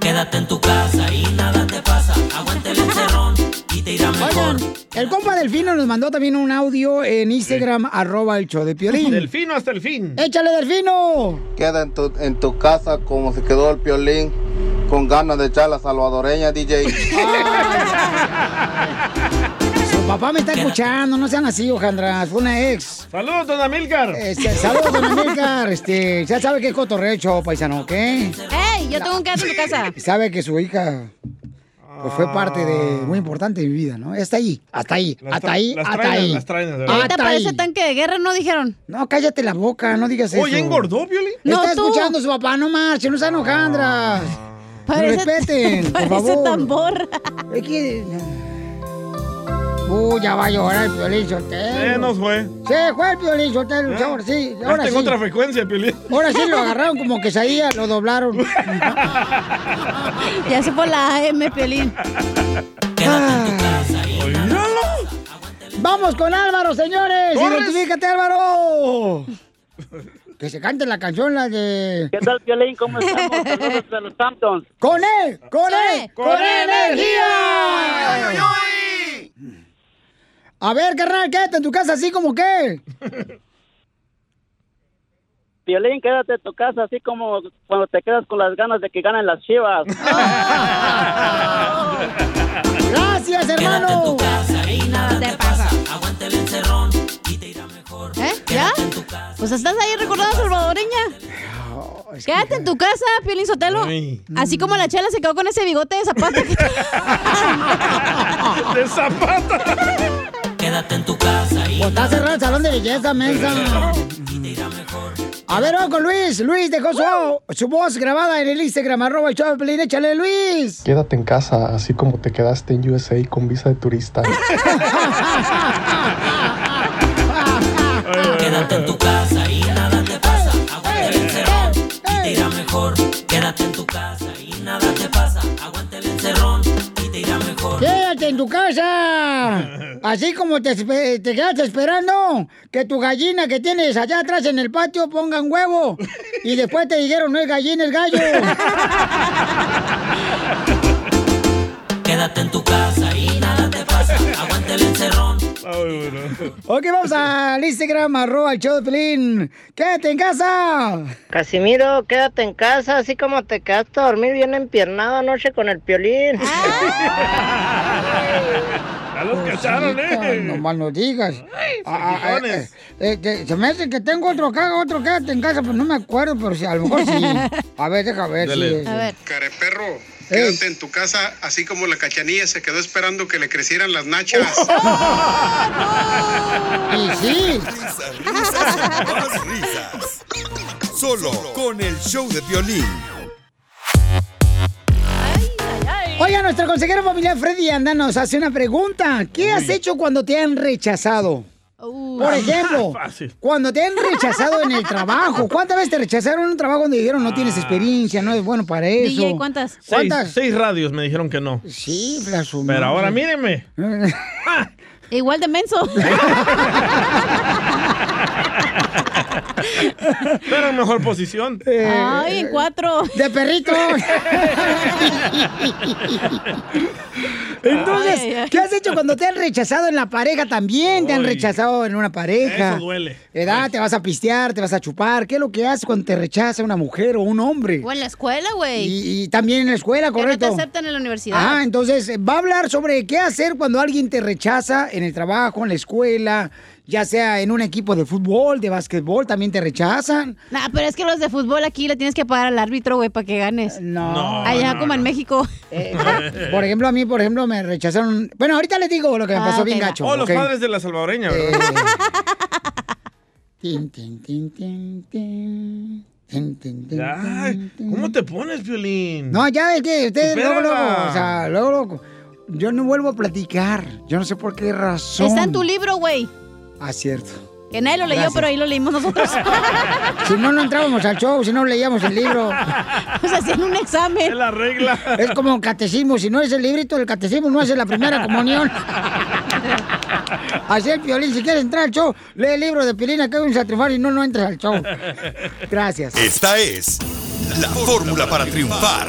Quédate en tu casa y nada te pasa. Aguante el encerrón mejor. Oigan, el compa Delfino nos mandó también un audio en Instagram, arroba el show de Piolín. Delfino hasta el fin. ¡Échale, Delfino! Queda en tu, en tu casa como se quedó el piolín con ganas de echar la salvadoreña, DJ. Su papá me está escuchando, no sean así, Ojandras, fue una ex. Saludos, don Amilcar. Este, saludos, don Amilcar. Este, ya sabe que es cotorrecho, paisano, ¿ok? ¡Ey! Yo tengo un gato en tu casa. Sabe que su hija pues, fue parte de muy importante de mi vida, ¿no? Hasta ahí, hasta ahí, Las hasta ahí, las hasta traen, ahí. las traen. ¿Qué te Hasta parece ahí. tanque de guerra? No dijeron. No, cállate la boca, no digas eso. Oye, engordó, Piolín. No, Está tú. escuchando su papá, no marche, no sean hojandras. Parece- Respeten, por parece favor. tambor. Es que... Uy, ya va a llorar el Piolín Sotelo. Se nos fue. Se fue el Piolín Sotelo, ¿Eh? ahora sí, ahora tengo sí. otra frecuencia, Piolín. Ahora sí lo agarraron como quesadilla, lo doblaron. Ya se fue la AM, Piolín. Vamos con Álvaro, señores. Identifícate, Álvaro. Que se cante la canción, la de... ¿Qué tal, Piolín? ¿Cómo estamos? Saludos de los Hamptons. ¡Con él! ¡Con él! ¡Con, energía! A ver, carnal, quédate en tu casa así como que. Piolín, quédate en tu casa, así como cuando te quedas con las ganas de que ganen las chivas. Gracias, hermano. y nada te pasa. Aguanta el encerrón ¿Eh? ¿Ya? Pues estás ahí recordando a salvadoreña. Quédate en tu casa, Piolín Sotelo. Así como la chela se quedó con ese bigote de zapata. ¡De zapata! Quédate en tu casa y O está cerrado el salón de belleza, mensa. A ver, vamos con Luis. Luis dejó su, su voz grabada en el Instagram, arroba el show de Pelín. Échale, Luis. Quédate en casa, así como te quedaste en USA con visa de turista. En tu casa. Así como te, te quedaste esperando que tu gallina que tienes allá atrás en el patio ponga un huevo. Y después te dijeron, no es gallina, es gallo. Quédate en tu casa y nada te pasa. Aguanta el encerrón. Ok, vamos al Instagram, arroba el show de Pelín. Quédate en casa. Casimiro, quédate en casa, así como te quedaste a dormir bien empiernado anoche con el piolín. Ya los cacharon, ¿eh? No mal no digas. Ah, ah, fijones. eh, eh, que- se me hace que tengo otro acá, otro quédate en casa, pero no me acuerdo, pero sí, a lo mejor sí. A ver, deja ver. Dale. si- A ver. Careperro, quédate en tu casa, así como la cachanilla se quedó esperando que le crecieran las nachas. Y sí. Risas, risas más risas. Solo con el show de violín. Oiga, nuestro consejero familiar Freddy Anda nos hace una pregunta. ¿Qué has hecho cuando te han rechazado? Por ejemplo, Fácil. cuando te han rechazado en el trabajo. ¿Cuántas veces te rechazaron en un trabajo donde dijeron no tienes experiencia, no es bueno para eso? DJ, ¿cuántas? Seis, ¿Cuántas? seis radios me dijeron que no. Sí, la Pero ahora madre. míreme. Igual de menso. Pero en mejor posición. Ay, en cuatro. De perrito. Entonces, Ay, ay. ¿qué has hecho cuando te han rechazado en la pareja también? Te han rechazado en una pareja. Eso duele. ¿Edad? Te vas a pistear, te vas a chupar. ¿Qué es lo que haces cuando te rechaza una mujer o un hombre? O en la escuela, güey. Y, y también en la escuela, Que no te correcto. aceptan en la universidad. Ah, entonces eh, va a hablar sobre qué hacer cuando alguien te rechaza en el trabajo, en la escuela, ya sea en un equipo de fútbol, de básquetbol, también te rechazan. Nah, pero es que los de fútbol aquí le tienes que pagar al árbitro, güey, para que ganes. No. No, Allá no, como en México. Por ejemplo, a mí, por ejemplo, me rechazaron. Bueno, ahorita les digo lo que me Ah, pasó bien gacho. Oh, los padres de la salvadoreña, ¿verdad? Tin, tin, tin, tin, tin. Ay. ¿Cómo te pones, Violín? No, ya es que ustedes luego, luego, o sea, luego, luego, yo no vuelvo a platicar. Yo no sé por qué razón. Está en tu libro, güey. Ah, cierto. Que nadie lo leyó, Gracias. pero ahí lo leímos nosotros. Si no, no entrábamos al show, si no leíamos el libro. Pues hacían un examen. Es la regla. Es como catecismo, si no es el librito del catecismo, no hace la primera comunión. Así el Piolín, si quieres entrar al show, lee el libro de Piolín, acá hay un satrifario y no, no entras al show. Gracias. Esta es la fórmula para triunfar.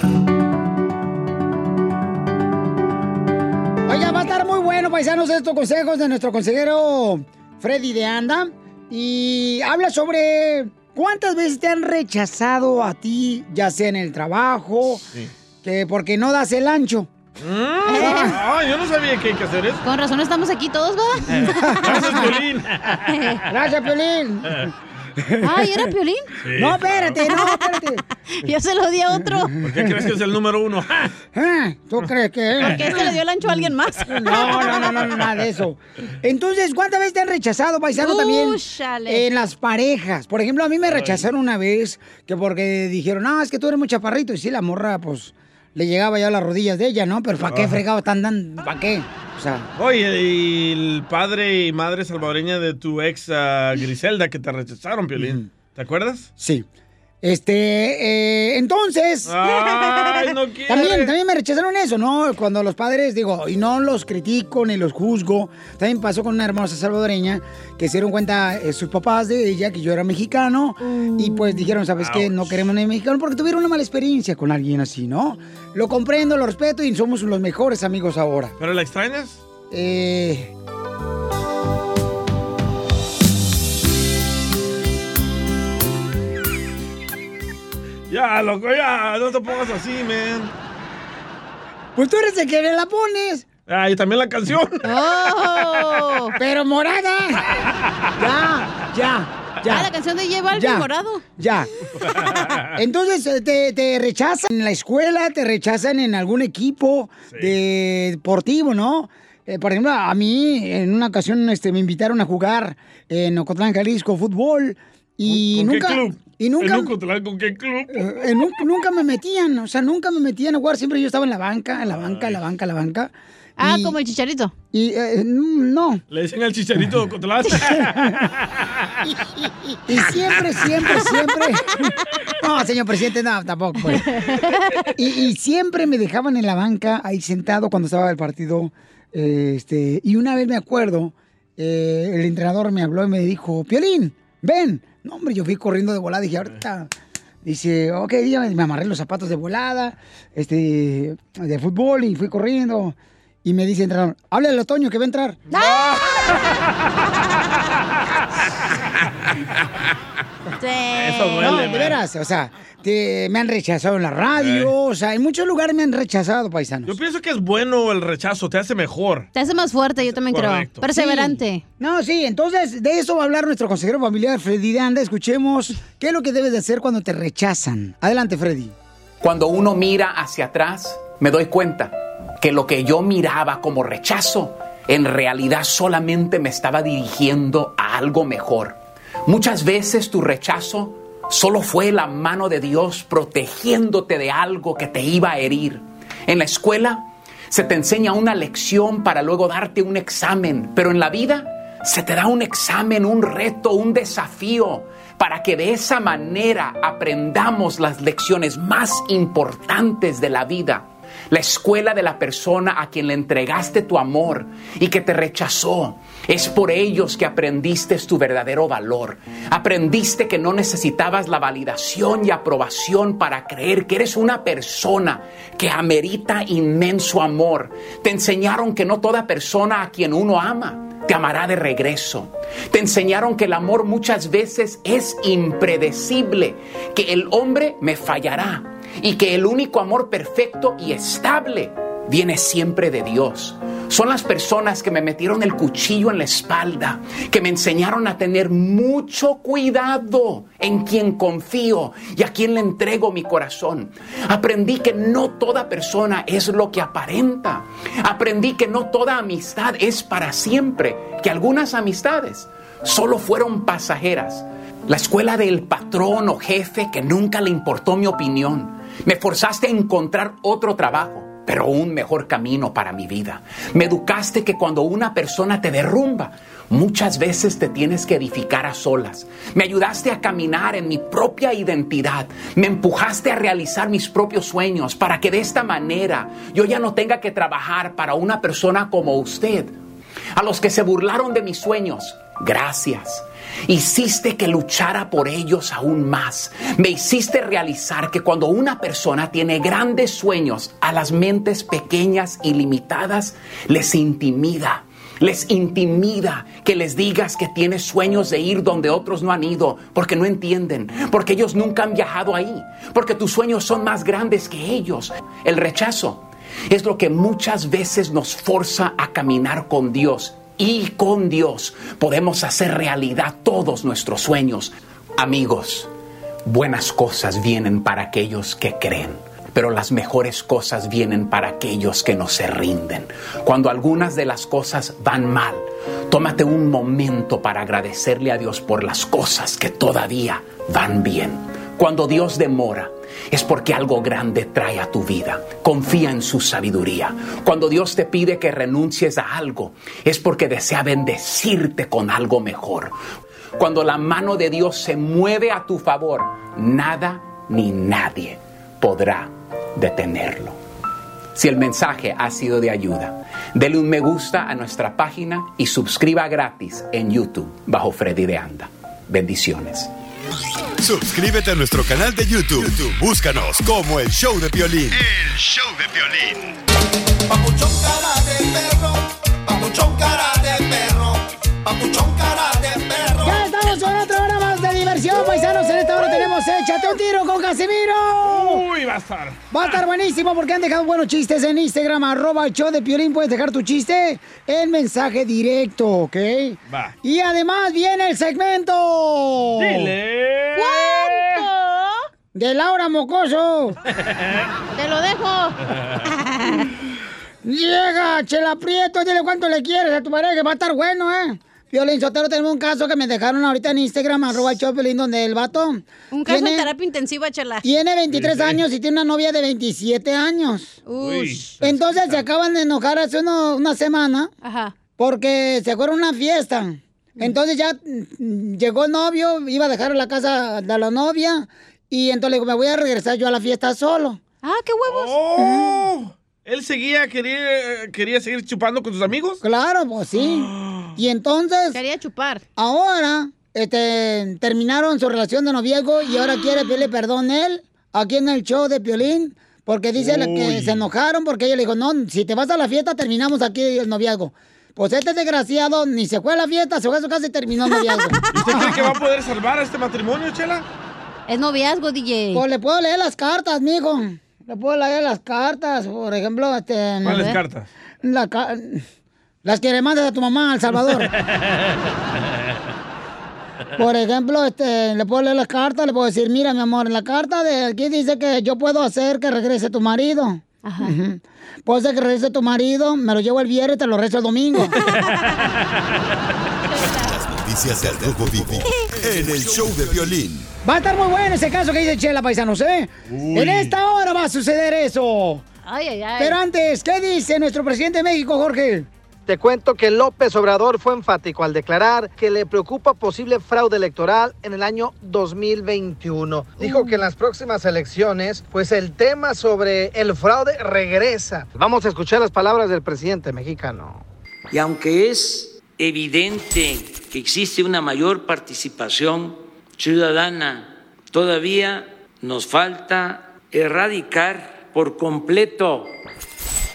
Oiga, va a estar muy bueno, paisanos, estos consejos de nuestro consejero Freddy de Anda. Y habla sobre cuántas veces te han rechazado a ti, ya sea en el trabajo, que porque no das el ancho. Ah, yo no sabía que hay que hacer eso. Con razón estamos aquí todos, ¿va? Gracias, Violín. Gracias, Piolín. Ay, ¿era Piolín? Sí. No, espérate, no, espérate. Yo se lo di a otro. ¿Por qué crees que es el número uno? Ah, ¿Tú crees que? Porque este le dio el ancho a alguien más. No, no, no, no, no, nada de eso. Entonces, ¿cuántas veces te han rechazado, paisano, también? En las parejas. Por ejemplo, a mí me rechazaron una vez que porque dijeron, no, es que tú eres muy chaparrito. Y sí, la morra, pues, le llegaba ya a las rodillas de ella, ¿no? Pero ¿para qué Ajá. fregado están dando? ¿Para qué? O sea, Oye, y el padre y madre salvadoreña de tu ex ah, Griselda que te rechazaron, Piolín. ¿Te acuerdas? sí. Este, eh, entonces. Ay, no quiere. También, también me rechazaron eso, ¿no? Cuando los padres, digo, y no los critico ni los juzgo. También pasó con una hermosa salvadoreña que se dieron cuenta eh, sus papás de ella que yo era mexicano. Y pues dijeron, ¿sabes qué? No queremos ni mexicano porque tuvieron una mala experiencia con alguien así, ¿no? Lo comprendo, lo respeto y somos los mejores amigos ahora. ¿Pero la extrañas? Eh. Ya, loco, ya, no te pongas así, man. Pues tú eres el que me la pones. Ah, y también la canción. ¡Oh! ¡Pero morada! Ya, ya, ya. Ah, la canción de J Balvin, Ya. morado. Ya. Entonces, eh, te, te rechazan en la escuela, te rechazan en algún equipo de deportivo, ¿no? Eh, por ejemplo, a mí en una ocasión este, me invitaron a jugar en Ocotlán, Jalisco, fútbol. Y ¿Con nunca, qué club? Y nunca, ¿En Ocotlán, ¿Con qué club? eh, nu- nunca me metían, o sea, nunca me metían a jugar. Siempre yo estaba en la banca, en la banca, en la banca, en la banca. Ah, Y- como el chicharito. Y eh, no. Le dicen al chicharito de. Y siempre, siempre, siempre. No, señor presidente, no, tampoco. pues. Y, y siempre me dejaban en la banca, ahí sentado cuando estaba el partido. eh, Este, y una vez me acuerdo, eh, el entrenador me habló y me dijo, Piolín, ven. No, hombre, yo fui corriendo de volada dije, ahorita. Dice, ok, dígame, me amarré los zapatos de volada, este, de fútbol y fui corriendo. Y me dice el entrenador, háblale al otoño que va a entrar. Eso duele, No, de veras, o sea, te- me han rechazado en la radio, Eh. o sea, en muchos lugares me han rechazado, paisanos. Yo pienso que es bueno el rechazo, te hace mejor. Te hace más fuerte, yo también Correcto. creo. Perseverante. Sí. No, sí, entonces de eso va a hablar nuestro consejero familiar, Freddy de Anda. Escuchemos qué es lo que debes de hacer cuando te rechazan. Adelante, Freddy. Cuando uno mira hacia atrás, me doy cuenta que lo que yo miraba como rechazo, en realidad solamente me estaba dirigiendo a algo mejor. Muchas veces tu rechazo solo fue la mano de Dios protegiéndote de algo que te iba a herir. En la escuela se te enseña una lección para luego darte un examen, pero en la vida se te da un examen, un reto, un desafío, para que de esa manera aprendamos las lecciones más importantes de la vida. La escuela de la persona a quien le entregaste tu amor y que te rechazó. Es por ellos que aprendiste tu verdadero valor. Aprendiste que no necesitabas la validación y aprobación para creer que eres una persona que amerita inmenso amor. Te enseñaron que no toda persona a quien uno ama te amará de regreso. Te enseñaron que el amor muchas veces es impredecible, que el hombre me fallará y que el único amor perfecto y estable viene siempre de Dios. Son las personas que me metieron el cuchillo en la espalda, que me enseñaron a tener mucho cuidado en quien confío y a quien le entrego mi corazón. Aprendí que no toda persona es lo que aparenta. Aprendí que no toda amistad es para siempre, que algunas amistades solo fueron pasajeras. La escuela del patrón o jefe que nunca le importó mi opinión. Me forzaste a encontrar otro trabajo, pero un mejor camino para mi vida. Me educaste que cuando una persona te derrumba, muchas veces te tienes que edificar a solas. Me ayudaste a caminar en mi propia identidad. Me empujaste a realizar mis propios sueños para que de esta manera yo ya no tenga que trabajar para una persona como usted. A los que se burlaron de mis sueños, gracias. Hiciste que luchara por ellos aún más. Me hiciste realizar que cuando una persona tiene grandes sueños, a las mentes pequeñas y limitadas les intimida. Les intimida que les digas que tienes sueños de ir donde otros no han ido, porque no entienden, porque ellos nunca han viajado ahí, porque tus sueños son más grandes que ellos. El rechazo es lo que muchas veces nos forza a caminar con Dios y con Dios podemos hacer realidad todos nuestros sueños. Amigos, buenas cosas vienen para aquellos que creen, pero las mejores cosas vienen para aquellos que no se rinden. Cuando algunas de las cosas van mal, tómate un momento para agradecerle a Dios por las cosas que todavía van bien. Cuando Dios demora, es porque algo grande trae a tu vida. Confía en su sabiduría. Cuando Dios te pide que renuncies a algo, es porque desea bendecirte con algo mejor. Cuando la mano de Dios se mueve a tu favor, nada ni nadie podrá detenerlo. Si el mensaje ha sido de ayuda, dele un me gusta a nuestra página y suscriba gratis en YouTube bajo Freddy de Anda. Bendiciones. Suscríbete a nuestro canal de YouTube. YouTube, Búscanos como el show de violín. El show de violín. Papuchón cara de perro, papuchón cara de perro, papuchón cara de perro. Ya estamos en otra paisanos. En esta hora tenemos tenemos Échate un tiro con Casimiro. Uy, va a estar. Va a estar buenísimo porque han dejado buenos chistes en Instagram, arroba el show de Piolín. Puedes dejar tu chiste en mensaje directo, ¿ok? Va. Y además viene el segmento. Dile. ¿Cuánto? De Laura Mocoso. Te lo dejo. Llega, Chela Prieto, dile cuánto le quieres a tu pareja, que va a estar bueno, ¿eh? Violín Sotero, tenemos un caso que me dejaron ahorita en Instagram, arroba Piolín, donde el vato... Un caso tiene- de terapia intensiva, chela. Tiene 23 años y tiene una novia de 27 años. Uy. Entonces se acaban de enojar hace uno- una semana porque se fueron a una fiesta. Entonces ya mm, llegó el novio, iba a dejar a la casa de la novia y entonces le digo, me voy a regresar yo a la fiesta solo. Ah, qué huevos. Oh, él seguía, quería, quería seguir chupando con sus amigos. Claro, pues sí. Y entonces... Quería chupar. Ahora, este, terminaron su relación de noviazgo y ahora quiere pedirle perdón él, aquí en el show de Piolín, porque dice que se enojaron porque ella le dijo, no, si te vas a la fiesta, terminamos aquí el noviazgo. Pues este desgraciado ni se fue a la fiesta, se fue a su casa y terminó el noviazgo. ¿Y ¿Usted cree que va a poder salvar a este matrimonio, Chela? Es noviazgo, DJ. Pues le puedo leer las cartas, mijo. Le puedo leer las cartas, por ejemplo, este... ¿Cuáles cartas? La ca- las que le mandas a tu mamá, a El Salvador. Por ejemplo, este, le puedo leer las cartas, le puedo decir, mira, mi amor, en la carta de aquí dice que yo puedo hacer que regrese tu marido. Ujú. Puedo hacer que regrese tu marido, me lo llevo el viernes y te lo rezo el domingo. Noticias del Rojo Vivo en el show de violín. Va a estar muy bueno ese caso que dice Chela Paisanos, ¿eh? Uy. En esta hora va a suceder eso. Ay, ay, ay. Pero antes, ¿qué dice nuestro presidente de México, Jorge? Te cuento que López Obrador fue enfático al declarar que le preocupa posible fraude electoral en el año 2021. Dijo que en las próximas elecciones, pues el tema sobre el fraude regresa. Vamos a escuchar las palabras del presidente mexicano. Y aunque es evidente que existe una mayor participación ciudadana, todavía nos falta erradicar por completo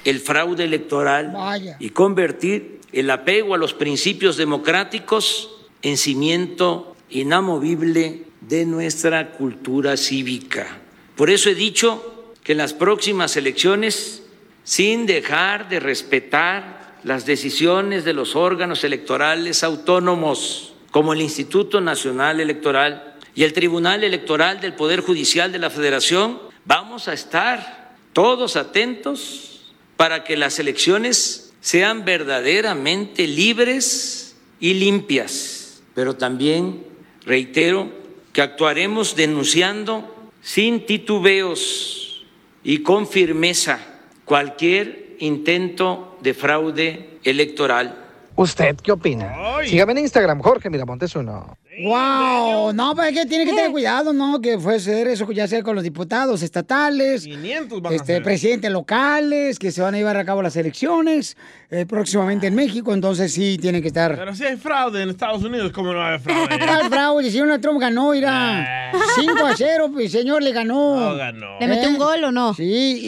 el fraude electoral Vaya. y convertir el apego a los principios democráticos en cimiento inamovible de nuestra cultura cívica. Por eso he dicho que en las próximas elecciones, sin dejar de respetar las decisiones de los órganos electorales autónomos, como el Instituto Nacional Electoral y el Tribunal Electoral del Poder Judicial de la Federación, vamos a estar todos atentos para que las elecciones sean verdaderamente libres y limpias. Pero también reitero que actuaremos denunciando sin titubeos y con firmeza cualquier intento de fraude electoral. ¿Usted qué opina? Sígame en Instagram, Jorge Miramontes uno. ¡Wow! No, pues es que tiene que tener cuidado, ¿no? Que fue ser eso, ya sea con los diputados estatales, 500 van a este, presidentes locales, que se van a llevar a cabo las elecciones eh, próximamente en México, entonces sí tienen que estar... Pero si hay fraude en Estados Unidos, ¿cómo no hay fraude? Al fraude, si Donald Trump ganó, irá 5 a 0, pues señor le ganó. No ganó. ¿Le metió un gol o no? Sí,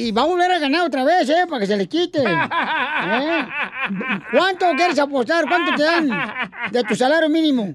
y va a volver a ganar otra vez, ¿eh? Para que se le quite. ¿Eh? ¿Cuánto quieres apostar? ¿Cuánto te dan de tu salario mínimo?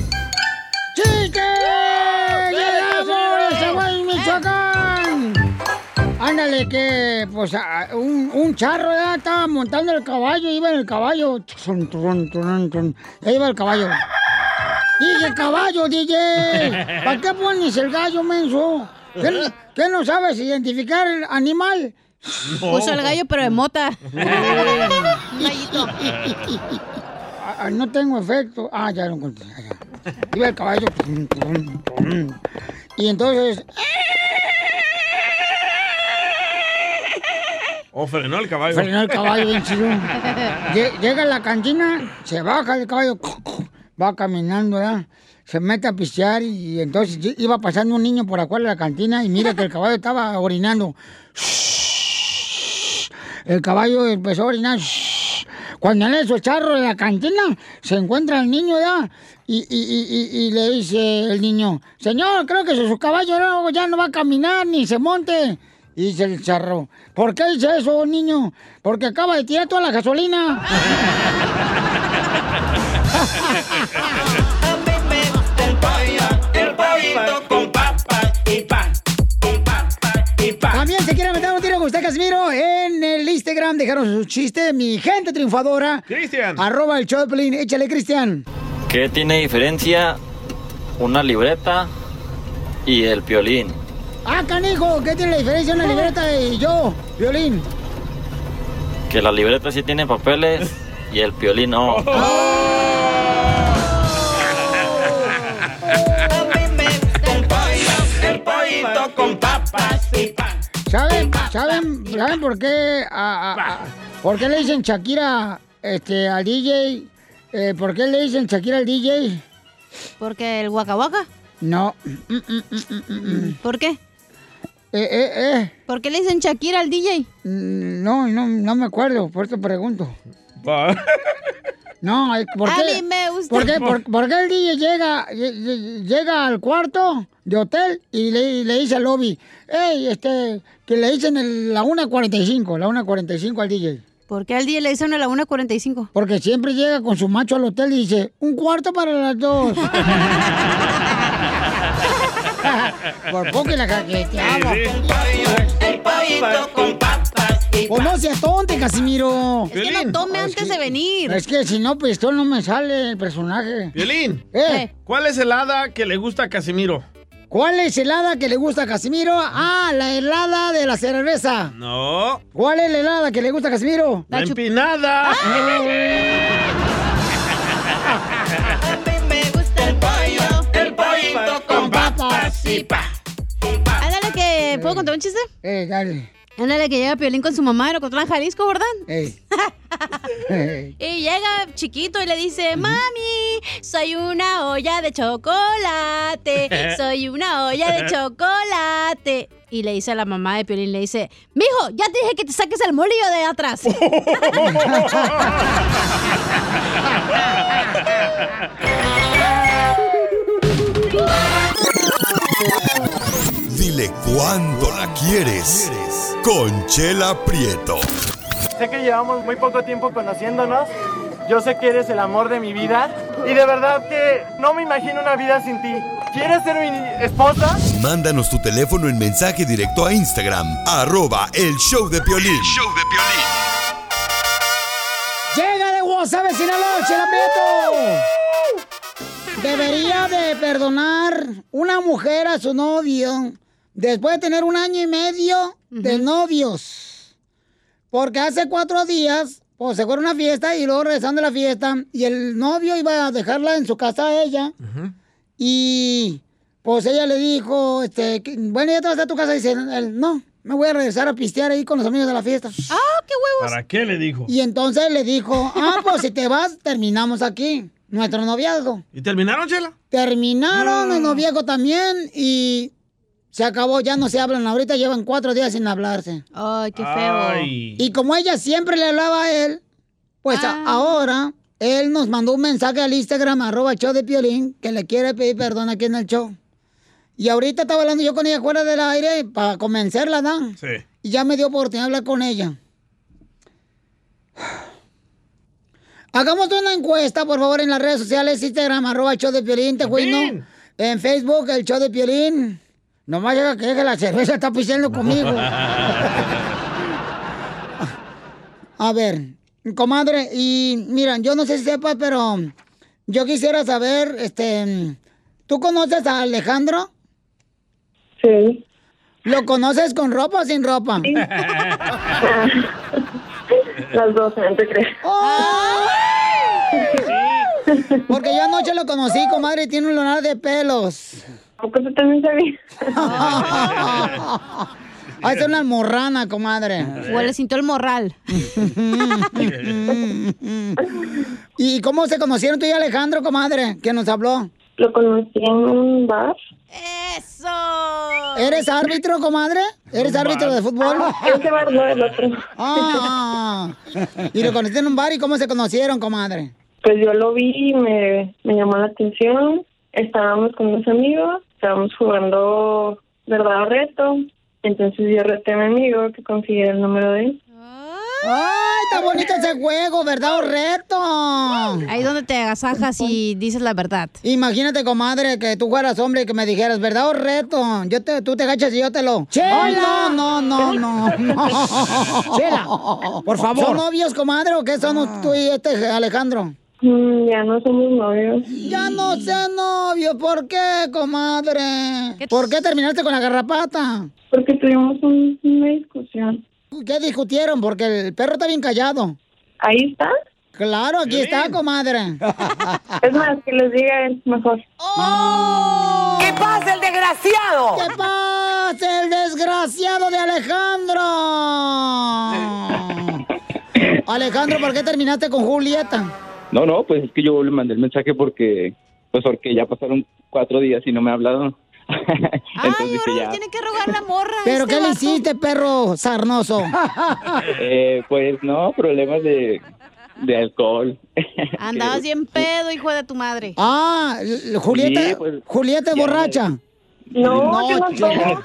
¡Chiste! ¡Llegamos! ¡Zaguay, Michoacán! Ándale, que pues a- un, un charro ya estaba montando el caballo, iba en el caballo. Ahí iba el caballo. Dije caballo, DJ. ¿Para qué pones el gallo, menso? ¿Qué, no- qué no sabes identificar el animal? Puso el gallo, pero de mota. Gallito. Ah, no tengo efecto. Ah, ya lo encontré. ya. Iba el caballo. Y entonces, O frenó el caballo. frenó el caballo bien chido. Lle- Llega a la cantina, se baja el caballo. va caminando, ¿verdad? Se mete a pistear y, entonces iba pasando un niño por afuera de la cantina y mira que el caballo estaba orinando. El caballo empezó a orinar. Cuando en eso el charro de la cantina se encuentra el niño ya y, y- y- y- le dice el niño, señor, creo que su caballo ya no va a caminar ni se monte. Y dice el charro, ¿por qué dice eso, niño? Porque acaba de tirar toda la gasolina. usted, Casimiro, en el Instagram. Dejaron su chiste, mi gente triunfadora. Cristian. Arroba el Pelín. Échale, Cristian. ¿Qué tiene diferencia una libreta y el piolín? Ah, canijo, ¿qué tiene la diferencia una libreta y yo, violín? Que la libreta sí tiene papeles y el piolín no. El pollito con papas y pan. ¿Saben, saben, saben por qué, a- a- a- por qué le dicen Shakira este, al DJ? Eh, ¿Por qué le dicen Shakira al DJ? ¿Porque el Waka Waka? No. Mm, mm, mm, mm, mm. ¿Por qué? Eh, eh, eh. ¿Por qué le dicen Shakira al DJ? Mm, No, no, no me acuerdo, por eso pregunto. No, ¿por A qué? mí me gusta. ¿Por qué, por, por qué el DJ llega, lle- lle- llega al cuarto de hotel y le, y le dice al lobby, hey, este, que le dicen el- la 1.45, la 1.45 al DJ? ¿Por qué al DJ le dicen a la 1.45? Porque siempre llega con su macho al hotel y dice, un cuarto para las dos. Por poco y la caqueteaba. El pollito con papas Pues no seas tonte, Casimiro. Es que no tome antes de venir. Es que si no, pues esto no me sale el personaje. Violín. ¿Eh? ¿Cuál es el hada que le gusta a Casimiro? ¿Cuál es el helada que le gusta a Casimiro? Ah, la helada de la cerveza. No. ¿Cuál es la helada que le gusta a Casimiro? La empinada. me gusta el pollo. El pollito con papas y pan. Ándale que... ¿Puedo contar un chiste? Eh, dale. Ándale que llega Piolín con su mamá y lo encontró en Jalisco, ¿verdad? Ey. Y llega chiquito y le dice, mami, soy una olla de chocolate, soy una olla de chocolate. Y le dice a la mamá de Piolín, le dice, mijo, ya te dije que te saques el molillo de atrás. Dile cuándo la quieres. Conchela Prieto. Sé que llevamos muy poco tiempo conociéndonos. Yo sé que eres el amor de mi vida. Y de verdad que no me imagino una vida sin ti. ¿Quieres ser mi esposa? Mándanos tu teléfono en mensaje directo a Instagram, arroba el show de Piolín. Llega de WhatsApp, Sinaloa, Chela Prieto. Debería de perdonar una mujer a su novio después de tener un año y medio de novios. Porque hace cuatro días, pues se fueron a una fiesta y luego regresando de la fiesta y el novio iba a dejarla en su casa a ella. Y pues ella le dijo, este, que- bueno, ya te vas a tu casa. Y dice, él, no, me voy a regresar a pistear ahí con los amigos de la fiesta. ¡Ah, qué huevos! ¿Para qué le dijo? Y entonces le dijo, ah, pues si te vas, terminamos aquí, nuestro noviazgo. ¿Y terminaron, Chela? Terminaron el noviazgo también y se acabó, ya no se hablan. Ahorita llevan cuatro días sin hablarse. Ay, qué feo. Ay. Y como ella siempre le hablaba a él, pues a- ahora él nos mandó un mensaje al Instagram, arroba show de Piolín, que le quiere pedir perdón aquí en el show. Y ahorita estaba hablando yo con ella fuera del aire para convencerla, ¿no? Sí. Y ya me dio oportunidad de hablar con ella. Hagamos una encuesta, por favor, en las redes sociales, Instagram, arroba show de Piolín, te. En Facebook, el show de Piolín. Nomás llega que deje la cerveza, está pisteando conmigo. A ver, comadre, y mira, yo no sé si sepas, pero yo quisiera saber, este, ¿tú conoces a Alejandro? Sí. ¿Lo conoces con ropa o sin ropa? Las dos, no te crees. Porque yo anoche lo conocí, comadre, y tiene un lunar de pelos. ¿Cómo tú también sabías? Ah, es una almorrana, comadre. O le sintió el morral. ¿Y cómo se conocieron tú y Alejandro, comadre? que nos habló? Lo conocí en un bar. ¡Eso! ¿Eres árbitro, comadre? ¿Eres árbitro de fútbol? Ese bar no, el otro. Ah, y lo conociste en un bar y cómo se conocieron, comadre. Pues yo lo vi y me, me llamó la atención. Estábamos con unos amigos, estábamos jugando verdad o reto. Entonces yo reté a mi amigo que consiguiera el número de él. ¡Ay, está bonito ese juego, verdad o reto! Ahí donde te agasajas y dices la verdad. Imagínate, comadre, que tú fueras hombre y que me dijeras, ¿verdad o reto? Yo te, tú te agachas y yo te lo... ¡Chela! Ay, no, no, no, no, no. Chela, por favor. ¿Son novios, comadre, o qué son tú y este Alejandro? Mm, ya no somos novios. Ya no sé novio, ¿por qué, comadre? ¿Por qué terminaste con la garrapata? Porque tuvimos un- una discusión. ¿Qué discutieron? Porque el perro está bien callado. ¿Ahí está? Claro, aquí está, comadre. Es más, que les diga él mejor. ¿Qué pasa, el desgraciado? ¿Qué pasa, el desgraciado de Alejandro? Alejandro, ¿por qué terminaste con Julieta? No, no, pues es que yo le mandé el mensaje porque, pues porque ya pasaron cuatro días y no me ha hablado. Entonces dije ya, Tiene que rogar la morra. ¿Pero este qué le vato. hiciste, perro sarnoso? eh, pues no, problemas de, de alcohol. Andabas bien pedo, hijo de tu madre. Ah, Julieta, Sí, pues, Julieta borracha. No, yo no tomo.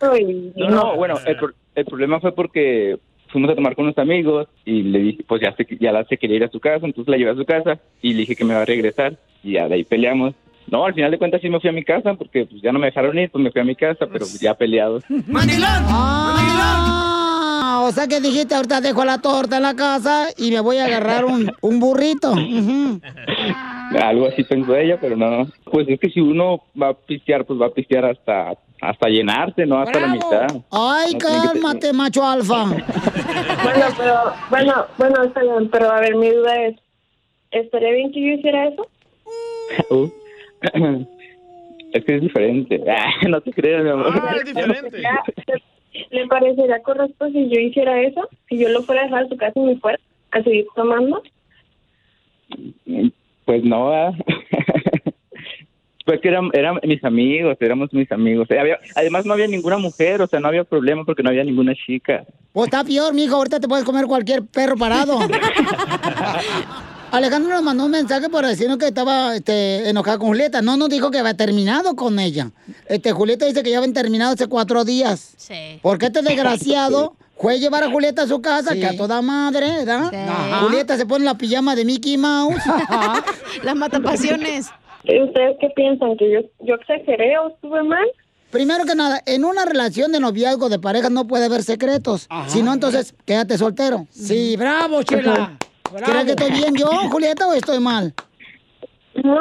no. No, no, bueno, el, el problema fue porque fuimos a tomar con unos amigos y le dije, pues ya, se, ya la se quería ir a su casa, entonces la llevé a su casa y le dije que me va a regresar y ya de ahí peleamos. No, al final de cuentas sí me fui a mi casa porque pues, ya no me dejaron ir, pues me fui a mi casa, pero ya peleados. Ah, o sea que dijiste, ahorita dejo la torta en la casa y me voy a agarrar un, un burrito. Ujú. Algo así pensó ella, pero no. Pues es que si uno va a pistear, pues va a pistear hasta hasta llenarse, no hasta la mitad. Ay, No cálmate, macho alfa. Bueno, pero, bueno, bueno, está bien, pero a ver, mi duda es, ¿estaría bien que yo hiciera eso? Uh. es que es diferente. Ah, no te creas, mi amor. Ya, ¿Le parecería correcto si yo hiciera eso? Si yo lo fuera a dejar a su casa y me fuera a seguir tomando. Pues no. Pues que eran, eran mis amigos, éramos mis amigos. Eh, había- además no había ninguna mujer, o sea, no había problema porque no había ninguna chica. Pues está peor, mijo, ahorita te puedes comer cualquier perro parado. Alejandro nos mandó un mensaje para decirnos que estaba este, enojada con Julieta. No nos dijo que había terminado con ella. Este, Julieta dice que ya habían terminado hace cuatro días. Sí. Porque este desgraciado fue a llevar a Julieta a su casa, que a toda madre, ¿verdad? Julieta se pone la pijama de Mickey Mouse. Las matapasiones. ¿Y ustedes qué piensan? ¿Que yo, yo exageré o estuve mal? Primero que nada, en una relación de noviazgo de pareja no puede haber secretos. Si no, entonces quédate soltero. Sí, bravo, Chela. ¿Crees que estoy bien yo, Julieta, o estoy mal? No,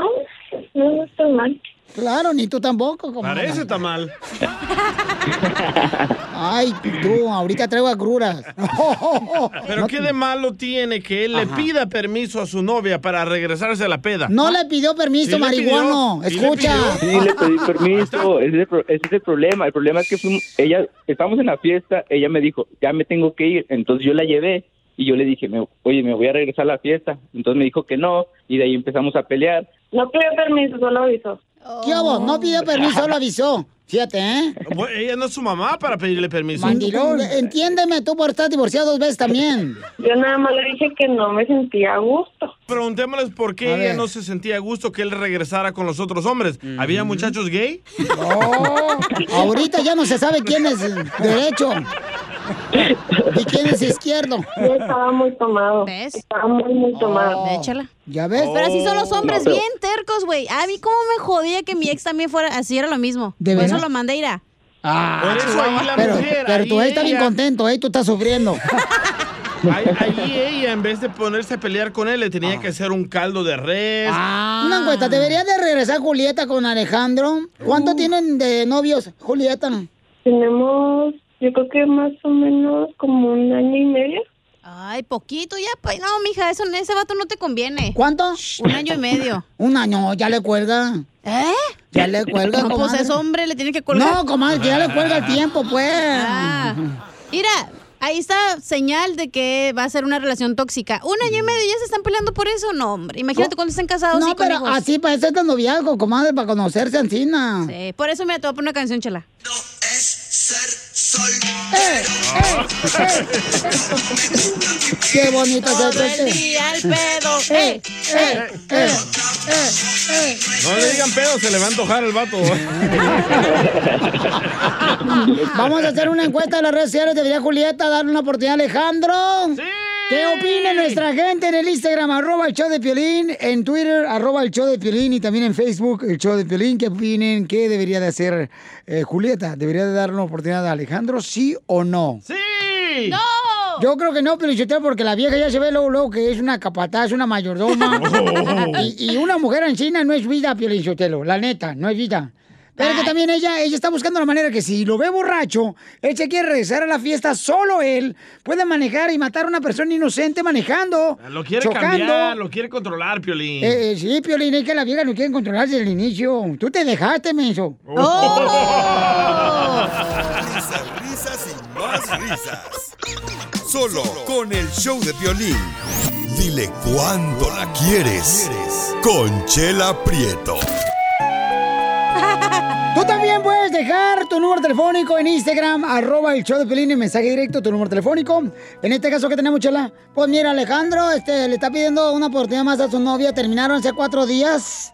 no estoy mal. Claro, ni tú tampoco. comadre. Parece tamal. Ay, tú, ahorita traigo agruras. Pero ¿qué de malo tiene que él le pida permiso a su novia para regresarse a la peda? No le pidió permiso, Sí marihuano. pidió, sí le Escucha. Sí, le pedí permiso, ese es, el, ese es el problema. El problema es que fuimos, ella, estábamos en la fiesta, ella me dijo, ya me tengo que ir, entonces yo la llevé y yo le dije, me- oye, me voy a regresar a la fiesta. Entonces me dijo que no y de ahí empezamos a pelear. No pidió permiso, solo avisó. ¿Qué hago? No pidió permiso, lo avisó. Fíjate, ¿eh? Bueno, Ella no es su mamá para pedirle permiso. Mandilón, entiéndeme, tú por estar divorciado dos veces también. Yo nada más le dije que no me sentía a gusto. Preguntémosles por qué A ella ver. no se sentía a gusto que él regresara con los otros hombres. ¿Había muchachos gay? Ahorita ya no se sabe quién es derecho y quién es izquierdo. Yo estaba muy tomado. ¿Ves? Estaba muy, muy tomado. Échala. ¿Ya ves? Pero así son los hombres, No, pero- bien tercos, güey. A mí cómo me jodía que mi ex también fuera así, era lo mismo. ¿De Por eso lo mandé a ir a... Ah, Por eso ahí la pero, mujer, pero tu ahí ex está bien contento, ¿eh? Tú estás sufriendo. Ahí, ahí ella, en vez de ponerse a pelear con él, le tenía que hacer un caldo de res. Una encuesta, ¿debería de regresar Julieta con Alejandro? ¿Cuánto tienen de novios, Julieta? Tenemos, yo creo que más o menos como un año y medio. Ay, poquito ya, pues. No, mija, eso, ese vato no te conviene. ¿Cuánto? Un año y medio. Un año, ya le cuelga. ¿Eh? Ya le cuelga, No, pues comadre. es hombre, le tiene que colgar. No, comadre, que ya le cuelga el tiempo, pues. Ah. Mira, ahí está señal de que va a ser una relación tóxica. Un año y medio ya se están peleando por eso, no, hombre. Imagínate cuando estén casados No, y con pero hijos. así para eso es de noviazgo, comadre, para conocerse encina. Sí, por eso me te voy a poner una canción, chela. ¡Eh, Qué bonito se siente. al pedo. ¡Eh, eh, eh, eh, eh! No le digan pedo, se le va a antojar el vato. Vamos a hacer una encuesta en las redes sociales. Debería Julieta darle una oportunidad a Alejandro. ¿Qué opina nuestra gente en el Instagram, arroba el show de Piolín, en Twitter, arroba el show de Piolín y también en Facebook, el show de Piolín? ¿Qué opinen? ¿Qué debería de hacer eh, Julieta? ¿Debería de darle una oportunidad a Alejandro, sí o no? ¡Sí! ¡No! Yo creo que no, Pelichotero, porque la vieja ya se ve luego, luego que es una capataz, una mayordoma. y, y una mujer en China no es vida, Pelichotelo, la neta, no es vida. Pero que también ella, ella está buscando la manera que si lo ve borracho, él se quiere regresar a la fiesta, solo él puede manejar y matar a una persona inocente manejando. Lo quiere chocando. cambiar, lo quiere controlar, Piolín. Eh, eh, sí, Piolín, es que la vieja no quiere controlar desde el inicio. Tú te dejaste, menso. Oh. Risas, risas y más risas. Solo con el show de violín. Dile cuándo la quieres. Conchela Prieto. Tú también puedes dejar tu número telefónico en Instagram, arroba el show de Pelín, en mensaje directo, tu número telefónico. En este caso que tenemos, Chela. Pues mira, Alejandro, este, le está pidiendo una oportunidad más a su novia. Terminaron hace cuatro días.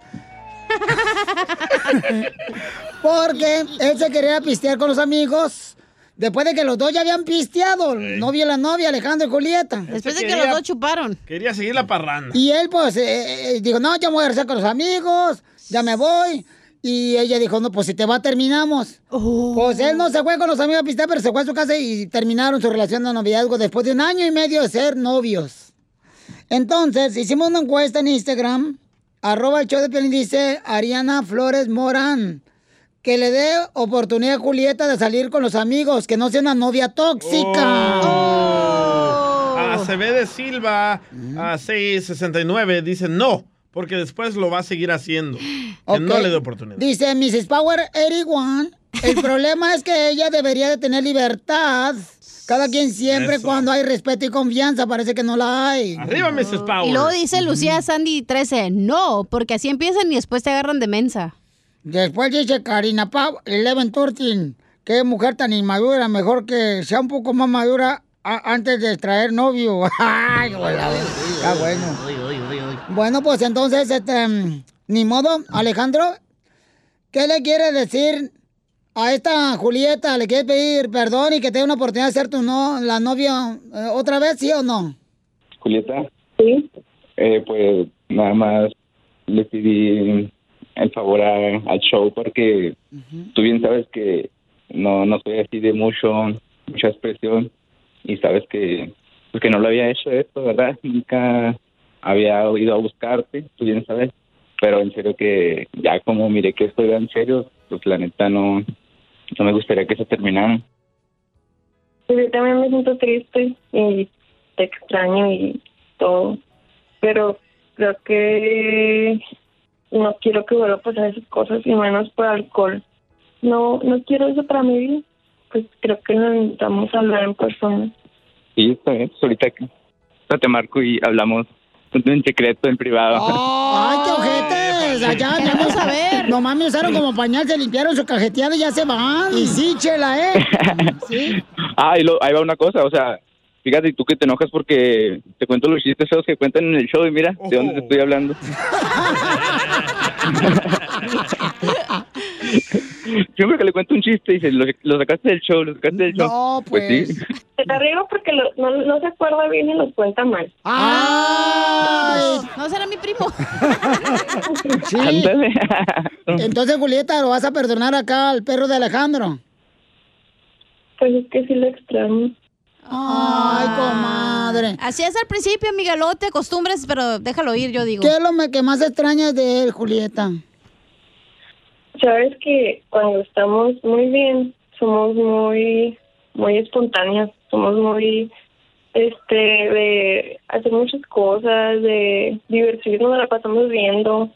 Porque él se quería pistear con los amigos. Después de que los dos ya habían pisteado, el novio y la novia, Alejandro y Julieta. Después de que los dos chuparon. Quería seguir la parranda. Y él, pues, eh, eh, dijo, no, yo me voy a regresar con los amigos, ya me voy. Y ella dijo, no, pues si te va, terminamos. Pues él no se fue con los amigos a pistear, pero se fue a su casa y terminaron su relación de noviazgo después de un año y medio de ser novios. Entonces, hicimos una encuesta en Instagram, arroba el show de Piolín, dice Ariana Flores Morán, que le dé oportunidad a Julieta de salir con los amigos, que no sea una novia tóxica. Oh. A de Silva a 669 dice no, porque después lo va a seguir haciendo. Que no le dé oportunidad. Dice Mrs. Power 81. El problema es que ella debería de tener libertad. Cada quien siempre Eso. cuando hay respeto y confianza. Parece que no la hay. Arriba, Mrs. Power. Y luego dice Lucía Sandy 13, no, porque así empiezan y después te agarran de mensa. Después dice Karina Pau, Eleven Turtin. Qué mujer tan inmadura. Mejor que sea un poco más madura antes de traer novio. Ay, güey, está bueno. Bueno, pues entonces, este, mm, ni modo, Alejandro, ¿qué le quiere decir a esta Julieta? ¿Le quiere pedir perdón y que te dé una oportunidad de ser tu no, la novia eh, otra vez, sí o no? Julieta. Sí. pues nada más le pedí el favor a- al show porque tú bien sabes que no, no soy así de mucho, mucha expresión y sabes que, pues que no lo había hecho esto, ¿verdad? Nunca había ido a buscarte, tú bien sabes. Pero en serio que ya como miré que esto era en serio, pues la neta no, no me gustaría que se terminara. Pues yo también me siento triste y te extraño y todo. Pero creo que no quiero que vuelva a pasar esas cosas y menos por alcohol. No, no quiero eso para mi vida. Pues creo que necesitamos hablar en persona. Sí, está bien. Pues ahorita te marco y hablamos en secreto, en privado. ¡Ay, qué ojetes! Allá, vamos a ver. Nomás me usaron como pañal, se limpiaron su cajeteada y ya se van. Y sí, chela, ¿eh? Sí. Ah, y lo- ahí va una cosa, o sea, fíjate, tú que te enojas porque te cuento los chistes feos que cuentan en el show y mira, ¿de dónde te estoy hablando? Siempre que le cuento un chiste y dice, lo, lo sacaste del show, lo sacaste del show. No, pues. sí. Te arriba porque lo- no, no se acuerda bien y los cuenta mal. ¡Ay! No será mi primo. Sí. Ándale. Entonces, Julieta, ¿lo vas a perdonar acá al perro de Alejandro? Pues es que sí lo extraño. Ay, comadre. Así es al principio, amiga, luego te acostumbres, pero déjalo ir, yo digo. ¿Qué es lo que más extrañas de él, Julieta? Sabes que cuando estamos muy bien, somos muy, muy espontáneas, somos muy, este, de hacer muchas cosas, de divertirnos, nos la pasamos viendo.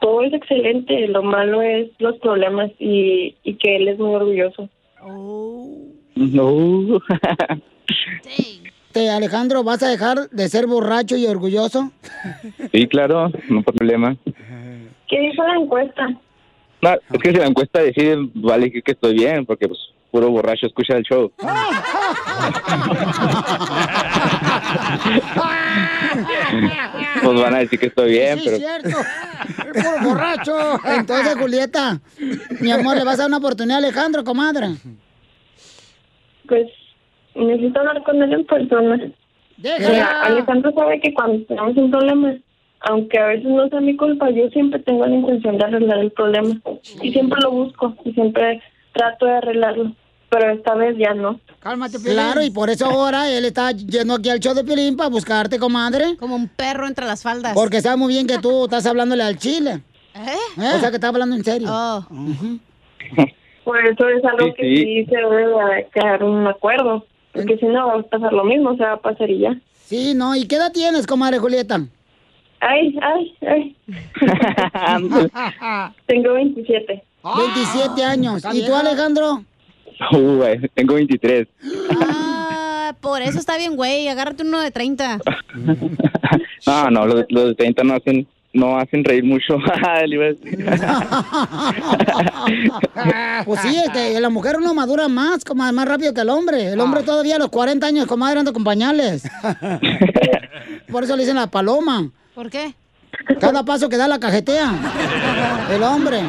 todo es excelente, lo malo es los problemas y, y que él es muy orgulloso. No. Te, Alejandro, ¿vas a dejar de ser borracho y orgulloso? Sí, claro, no hay problema. ¿Qué dijo la encuesta? No, es que si la encuesta decide, vale que, que estoy bien, porque pues puro borracho escucha el show. Pues van a decir que estoy bien, Sí, pero... es cierto. Es puro borracho. Entonces, Julieta, mi amor, ¿le vas a dar una oportunidad a Alejandro, comadre? Pues necesito hablar con él en persona. Mira, Alejandro sabe que cuando tenemos un problema, aunque a veces no sea mi culpa, yo siempre tengo la intención de arreglar el problema. Y siempre lo busco y siempre trato de arreglarlo. Pero esta vez ya no. Cálmate, Claro, y por eso ahora él está yendo aquí al show de Pilín para buscarte, comadre. Como un perro entre las faldas. Porque sabe muy bien que tú estás hablándole al chile. ¿Eh? O sea, que estás hablando en serio. Oh. Por eso es algo Sí, que sí. sí se debe de quedar un acuerdo. Porque si no va a pasar lo mismo, se va a pasar y ya. Sí, no. ¿Y qué edad tienes, comadre Julieta? Ay, ay, ay. Tengo 27. 27 años. ¿Y tú, Alejandro? Uh, güey, tengo 23. Ah, por eso está bien, güey. Agárrate uno de 30. No, no, los, los de 30 no hacen, no hacen reír mucho. Pues sí, es que la mujer uno madura más, como más rápido que el hombre. El hombre todavía a los 40 años, comadre, anda con pañales. Por eso le dicen la paloma. ¿Por qué? Cada paso que da la cajetea. El hombre.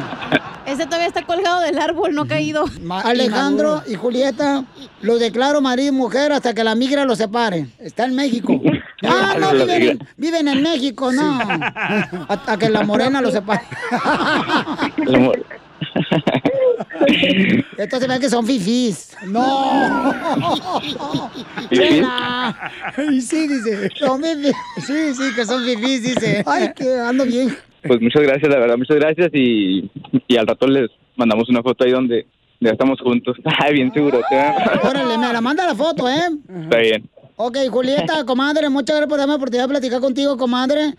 Ese todavía está colgado del árbol, no caído. Alejandro y Julieta, los declaro marido y mujer hasta que la migra los separe. Está en México. Ah, no, viven, en- viven en México, no. Hasta que la morena los separe. El amor. Estos se ven que son fifís. No. Chela. Y sí, dice. Son fifís. Sí, sí, que son fifís, dice. Ay, que ando bien. Pues muchas gracias, la verdad, muchas gracias. Y, y al rato les mandamos una foto ahí donde ya estamos juntos. Ay, bien seguro, Órale, me la manda la foto, ¿eh? Está bien. Ok, Julieta, comadre, muchas gracias por darme la oportunidad de platicar contigo, comadre.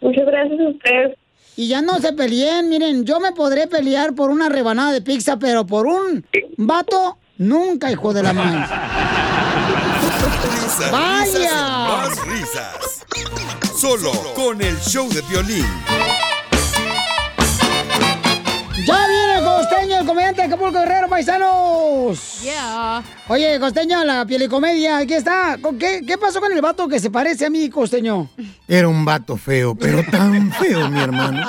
Muchas gracias a ustedes. Y ya no se peleen, miren, yo me podré pelear por una rebanada de pizza, pero por un vato, nunca, hijo de la madre. Risas, ¡Vaya! risas más risas. Solo con el show de violín. ¡Ya viene el costeño, el comediante de Acapulco Guerrero, paisanos! Yeah. Oye, costeño, la pielicomedia, aquí está. ¿Con ¿Qué, ¿Qué pasó con el vato que se parece a mí, costeño? Era un vato feo, pero tan feo, mi hermano,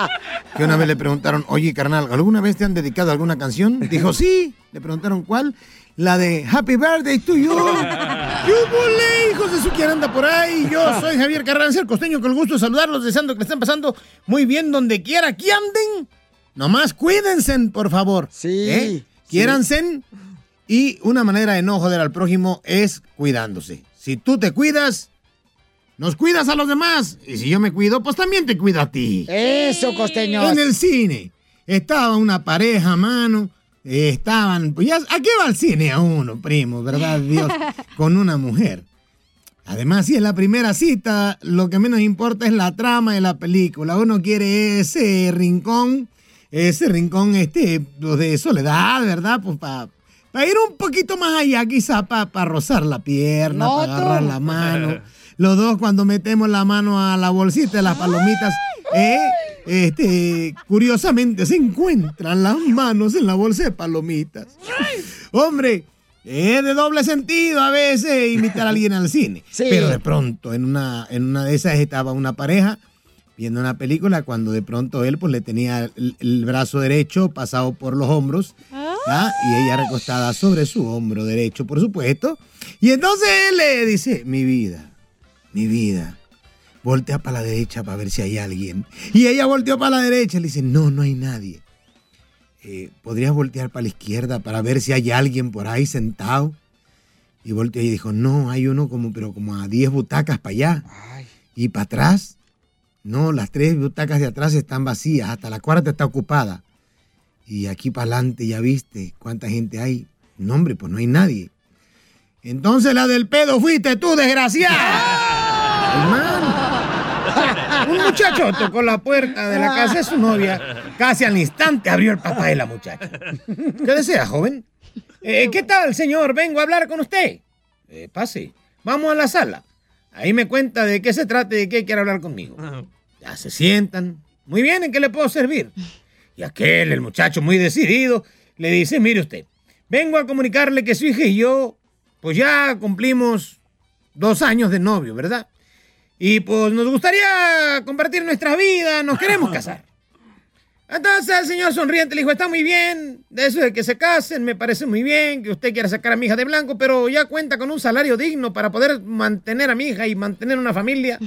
que una vez le preguntaron, oye, carnal, ¿alguna vez te han dedicado alguna canción? Dijo, sí. Le preguntaron, ¿cuál? La de Happy Birthday to you. ¡Qué hijos de su quien anda por ahí! Yo soy Javier Carranza, el costeño, con el gusto de saludarlos, deseando que le estén pasando muy bien donde quiera que anden. Nomás cuídense, por favor. Sí. Quiéranse. Y una manera de no joder al prójimo es cuidándose. Si tú te cuidas, nos cuidas a los demás. Y si yo me cuido, pues también te cuido a ti. Eso, costeño. En el cine estaba una pareja, mano. eh, Estaban, pues ya, ¿a qué va el cine a uno, primo, verdad, Dios? Con una mujer. Además, si es la primera cita, lo que menos importa es la trama de la película. Uno quiere ese rincón, ese rincón este, de soledad, ¿verdad? Pues para ir un poquito más allá, quizá para rozar la pierna, No, para agarrar la mano. Los dos cuando metemos la mano a la bolsita de las palomitas, eh, este, curiosamente se encuentran las manos en la bolsa de palomitas. Hombre, es de doble sentido a veces invitar a alguien al cine. Pero de pronto, en una, en una de esas estaba una pareja viendo una película cuando de pronto él pues le tenía el, el brazo derecho pasado por los hombros y ella recostada sobre su hombro derecho, por supuesto. Y entonces él le dice, mi vida, mi vida, voltea para la derecha para ver si hay alguien. Y ella volteó para la derecha y le dice, no, no hay nadie. Eh, ¿Podrías voltear para la izquierda para ver si hay alguien por ahí sentado? Y volteó y dijo, no, hay uno como, pero como a 10 butacas para allá. ¿Y para atrás? No, las tres butacas de atrás están vacías, hasta la cuarta está ocupada. Y aquí para adelante ya viste cuánta gente hay. No, hombre, pues no hay nadie. Entonces la del pedo fuiste tú, desgraciada. Hermano. Un muchacho tocó la puerta de la casa de su novia. Casi al instante abrió el papá de la muchacha. ¿Qué desea, joven? "Eh, ¿Qué tal, señor? Vengo a hablar con usted. "Eh, pase, vamos a la sala. Ahí me cuenta de qué se trata y de qué quiere hablar conmigo. Ya se sientan. Muy bien, ¿en qué le puedo servir? Y aquel, el muchacho muy decidido, le dice, mire usted, vengo a comunicarle que su hija y yo, pues ya cumplimos dos años de novio, ¿verdad? Y pues nos gustaría compartir nuestra vida, nos queremos casar. Entonces el señor sonriente le dijo, está muy bien, de eso de que se casen, me parece muy bien, que usted quiera sacar a mi hija de blanco, pero ya cuenta con un salario digno para poder mantener a mi hija y mantener una familia.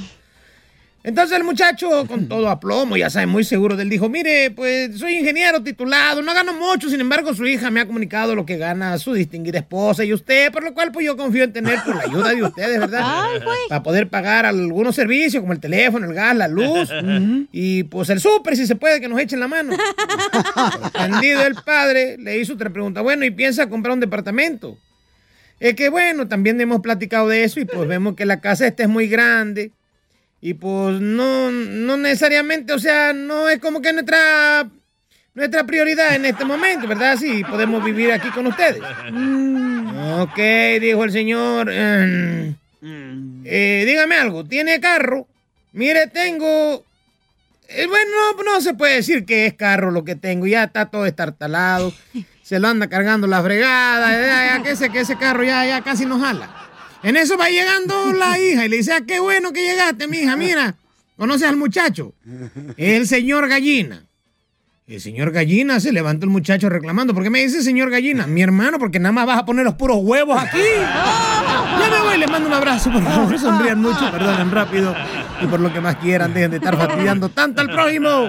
Entonces el muchacho, con todo aplomo, ya sabe, muy seguro de él, dijo, mire, pues soy ingeniero titulado, no gano mucho, sin embargo su hija me ha comunicado lo que gana su distinguida esposa y usted, por lo cual pues yo confío en tener pues, la ayuda de ustedes, ¿verdad? Para poder pagar algunos servicios como el teléfono, el gas, la luz y pues el súper, si se puede, que nos echen la mano. Entendido el padre, le hizo otra pregunta, bueno, ¿y piensa comprar un departamento? Es que bueno, también hemos platicado de eso y pues vemos que la casa esta es muy grande. Y pues no, no necesariamente, o sea, no es como que nuestra, nuestra prioridad en este momento, ¿verdad? Sí, podemos vivir aquí con ustedes. Ok, dijo el señor. em, eh, dígame algo, ¿tiene carro? Mire, tengo... eh, bueno, no, no se puede decir que es carro lo que tengo, ya está todo estartalado, se lo anda cargando la fregada, ya, ya, que, ese, que ese carro ya, ya casi nos jala. En eso va llegando la hija y le dice, ah, qué bueno que llegaste, mi hija, mira, ¿conoces al muchacho? El señor Gallina. El señor Gallina se levanta el muchacho reclamando. ¿Por qué me dice señor Gallina? Mi hermano, porque nada más vas a poner los puros huevos aquí. Ya me voy, les mando un abrazo, por favor, sonrían mucho, perdonen rápido. Y por lo que más quieran, dejen de estar fastidiando tanto al prójimo.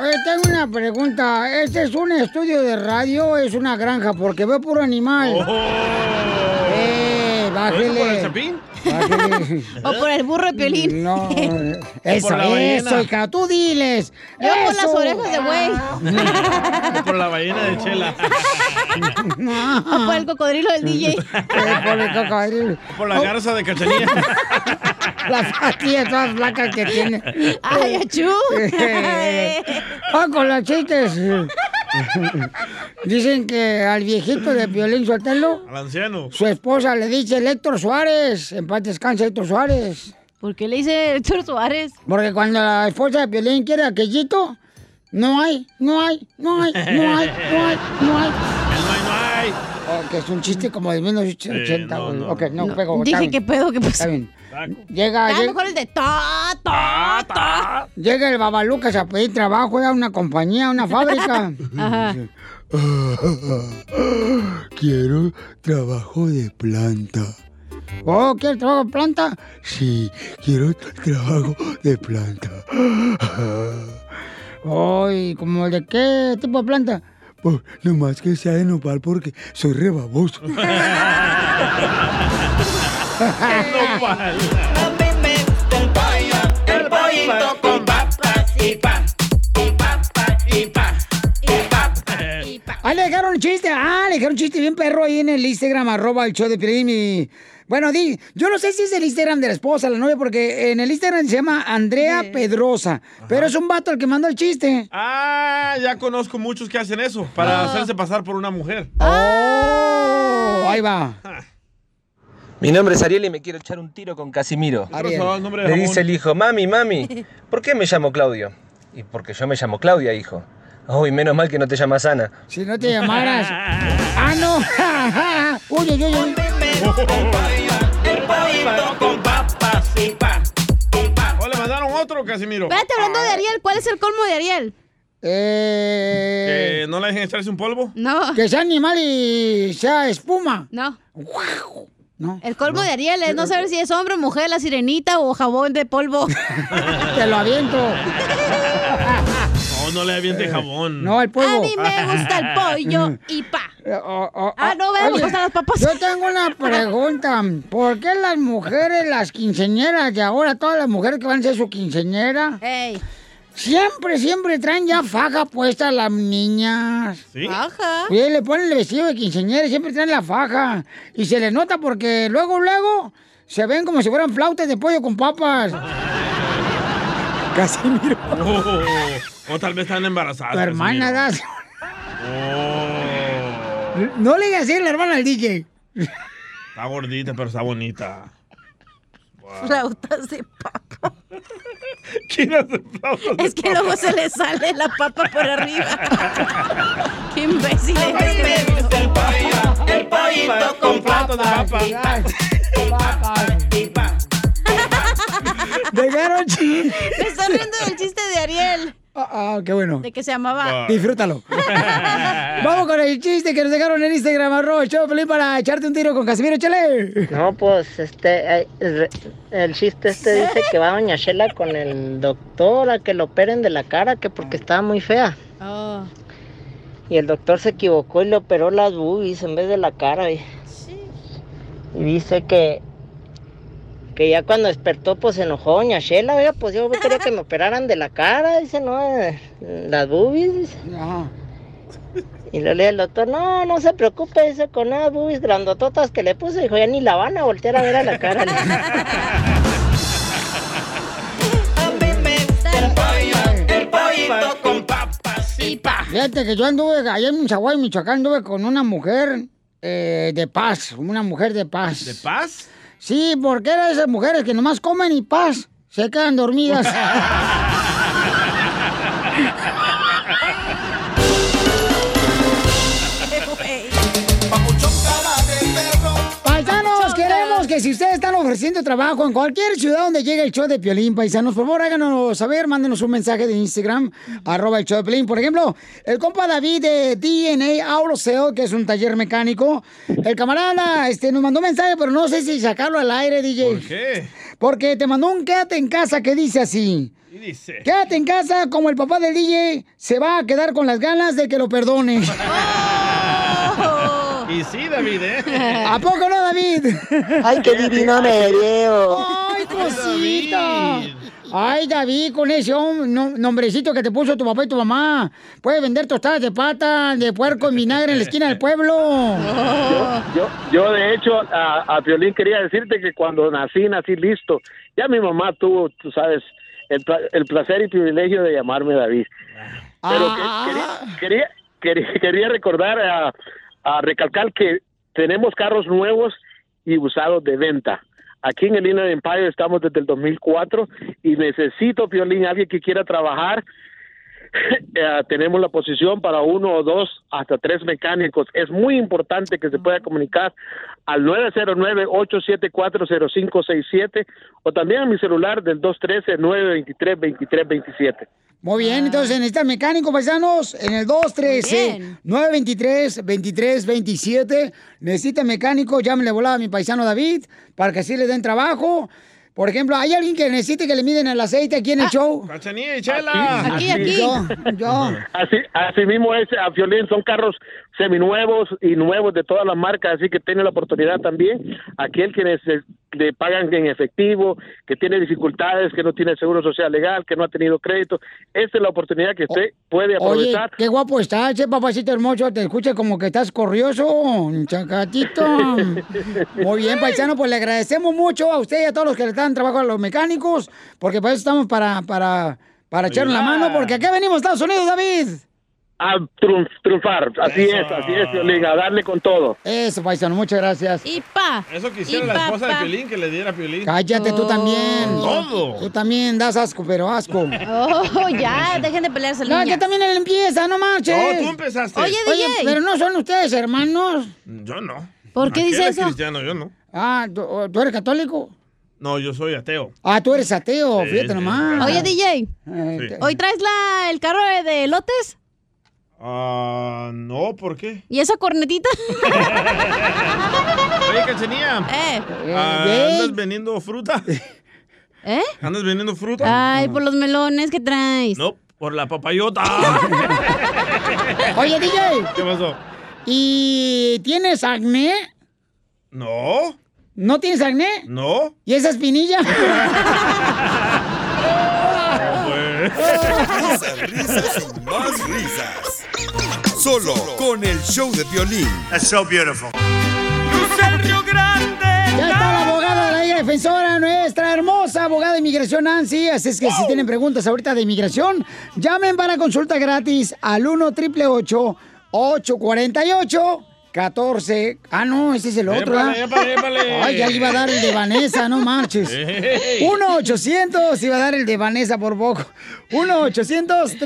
Oye, tengo una pregunta. ¿Este es un estudio de radio o es una granja? Porque veo puro animal. ¡Eh, bájele! ¿Por el chapín? O por el burro de Piolín. No, eso, eso, hija, tú diles. Yo por las orejas de buey. O por la ballena de Chela. O por el cocodrilo del DJ. Por el cocodrilo. O por la garza de Cachanilla. Las pastillas todas flacas que tiene. Ay, achú. Ah, con los chistes. Dicen que al viejito de Violín Sotelo, Al anciano. su esposa le dice Héctor Suárez. En paz descansa Héctor Suárez. ¿Por qué le dice Héctor Suárez? Porque cuando la esposa de Violín quiere aquellito, no hay, no hay, no hay, no hay, no hay, no hay. Oh, que es un chiste como de 1980, güey. ok, no, pego. está Dije. ¿qué pedo? ¿Qué Está pasó? bien. Llega, llega, mejor el de ta, ta, ta. llega el babalucas a pedir trabajo a una compañía, a una fábrica. Ajá. Quiero trabajo de planta. Oh, ¿quieres trabajo de planta? Sí, quiero trabajo de planta. Ay, ¿como de qué tipo de planta? Pues nomás que sea de nopal porque soy rebaboso. El pollito con papas y pa, y papa, y pa, y papa. Ah, le dejaron un chiste. Ah, le dejaron un chiste bien perro ahí en el Instagram, arroba el show de y... Bueno, di, yo no sé si es el Instagram de la esposa, la novia, porque en el Instagram se llama Andrea Pedrosa, pero es un vato el que mandó el chiste. Ah, ya conozco muchos que hacen eso para Ah. hacerse pasar por una mujer. Oh, ahí va. Mi nombre es Ariel y me quiero echar un tiro con Casimiro. Ariel. pasó? El nombre de Le dice el hijo, mami, mami, ¿por qué me llamo Claudio? Y porque yo me llamo Claudia, hijo. Uy, menos mal que no te llamas Ana. Si no te llamaras. ¡Ah, no! ¡Uy, uy, uy! uy. O le mandaron otro, Casimiro. Espérate, hablando de Ariel, ¿cuál es el colmo de Ariel? Eh, ¿Que no le dejen echarse un polvo? No. Que sea animal y sea espuma. No. No. El colmo de Ariel es no saber si es hombre o mujer, la sirenita o jabón de polvo. Te lo aviento. No, no le aviente jabón. No, el polvo. A mí me gusta el pollo y pa. Ah, no, vean, me Oye, gustan las papas. Yo tengo una pregunta. ¿Por qué las mujeres, las quinceñeras de ahora, todas las mujeres que van a ser su quinceñera, Ey. Siempre, siempre traen ya faja puesta las niñas? ¿Sí? Faja. Oye, le ponen el vestido de quinceñera y siempre traen la faja. Y se les nota porque luego, luego, se ven como si fueran flautas de pollo con papas. Casi miro. Oh, o tal vez están embarazadas. Tu hermana das. Oh, No le digas así a la hermana al DJ. está gordita, pero está bonita. Flautas de papa. ¿Quién hace flautas de Es que luego se le sale la papa por arriba. Qué imbécil. El pollito con plato de papa. Dejaron chiste. Me están riendo del chiste de Ariel. Ah, ah, qué bueno. De que se llamaba. Disfrútalo. Vamos con el chiste que nos dejaron en Instagram, de Pelín, para echarte un tiro con Casimiro, chale. No, pues este, eh, el, el chiste este dice que va doña Shela con el doctor a que lo operen de la cara, que porque estaba muy fea. Oh. Y el doctor se equivocó y le operó las boobies en vez de la cara. Y, y dice que, que ya cuando despertó, pues se enojó doña Shela. Oiga, pues yo quería que me operaran de la cara, dice, no, eh, las boobies. dice. Y le lee el doctor, no, no se preocupe, dice, con unas boobies grandototas que le puse, dijo, ya ni la van a voltear a ver a la cara. El pollito con papas y pa. Fíjate que yo anduve allá en Michoacán, Michoacán, anduve con una mujer eh, de paz, una mujer de paz. ¿De paz? Sí, porque era de esas mujeres que nomás comen y paz, se quedan dormidas. que si ustedes están ofreciendo trabajo en cualquier ciudad donde llegue el show de Piolín, paisanos, por favor háganos saber, mándenos un mensaje de Instagram, arroba el show de Piolín. Por ejemplo, el compa David de DNA Auto Sale, que es un taller mecánico, el camarada este, nos mandó un mensaje, pero no sé si sacarlo al aire, DJ. ¿Por qué? Porque te mandó un quédate en casa que dice así. Y dice. Quédate en casa como el papá del DJ se va a quedar con las ganas de que lo perdone. Y sí, David, ¿eh? ¿A poco no, David? Ay, qué divino me veo. ¡Ay, cosita! Ay, David, con ese nombrecito que te puso tu papá y tu mamá. Puedes vender tostadas de pata, de puerco en vinagre en la esquina del pueblo. Yo, yo de hecho, a, a Piolín quería decirte que cuando nací, nací listo. Ya mi mamá tuvo, tú sabes, el, el placer y privilegio de llamarme David. Pero que- quería, quería, quería, quería recordar, a, a recalcar que tenemos carros nuevos y usados de venta. Aquí en el Inland Empire estamos desde el 2004 y necesito, Piolín, alguien que quiera trabajar. Eh, tenemos la posición para uno o dos hasta tres mecánicos. Es muy importante que se pueda comunicar al 909-874-0567 o también a mi celular del 213-923-2327. Muy bien, entonces necesitan mecánico, paisanos, en el 213-923-2327. Necesitan mecánico, llámenle volada a mi paisano David para que así le den trabajo. Por ejemplo, ¿hay alguien que necesite que le miden el aceite aquí en el show? Cachanilla y Chela. Aquí, aquí. Yo, yo. Así, así mismo es, a Fiolín, son carros seminuevos y nuevos de todas las marcas, así que tiene la oportunidad también. Aquel que le pagan en efectivo, que tiene dificultades, que no tiene seguro social legal, que no ha tenido crédito, esta es la oportunidad que usted puede Oye, aprovechar. qué guapo estás, ese papacito hermoso. Te escucha como que estás corrioso, chacatito. Muy bien, paisano, pues le agradecemos mucho a usted y a todos los que le dan trabajo a los mecánicos, porque para eso estamos para, para, para echarnos la mano, porque acá venimos a Estados Unidos, David. A triunf- triunfar, así es, así es, Fiolín, a darle con todo. Eso, paisano, muchas gracias. Y pa. Eso quisiera la esposa de Piolín que le diera a Piolín. Cállate tú también. Todo. Tú también das asco, pero asco. Oh, ya, dejen de pelearse, No, que también él empieza, no marches. No, tú empezaste. Oye, DJ. pero no son ustedes hermanos. Yo no. ¿Por qué dice es eso? cristiano, yo no. Ah, ¿tú, tú eres católico? No, yo soy ateo. Ah, tú eres ateo, Sí, fíjate sí. nomás. Oye, DJ. Eh, Sí. ¿Hoy traes la, el carro de lotes? Ah, no, ¿por qué? ¿Y esa cornetita? Oye, Cachanía. Eh. Ah. ¿Andas vendiendo fruta? ¿Eh? ¿Andas vendiendo fruta? Ay, por los melones que traes. No, por la papayota. Oye, DJ. ¿Qué pasó? ¿Y tienes acné? No, ¿No tienes acné? no. ¿Y esa espinilla? Risas, risas y más risas. Solo con el show de violín. That's so beautiful. Ya está la abogada de la Defensora, nuestra hermosa abogada de inmigración Nancy. Así es que si tienen preguntas ahorita de inmigración, llamen para consulta gratis al 1 888 848 14. Ah, no, ese es el otro. Épale, ¿ah? épale, épale. Ay, ya iba a dar el de Vanessa, no marches. Ey. 1 800 iba a dar el de Vanessa por poco. 1 800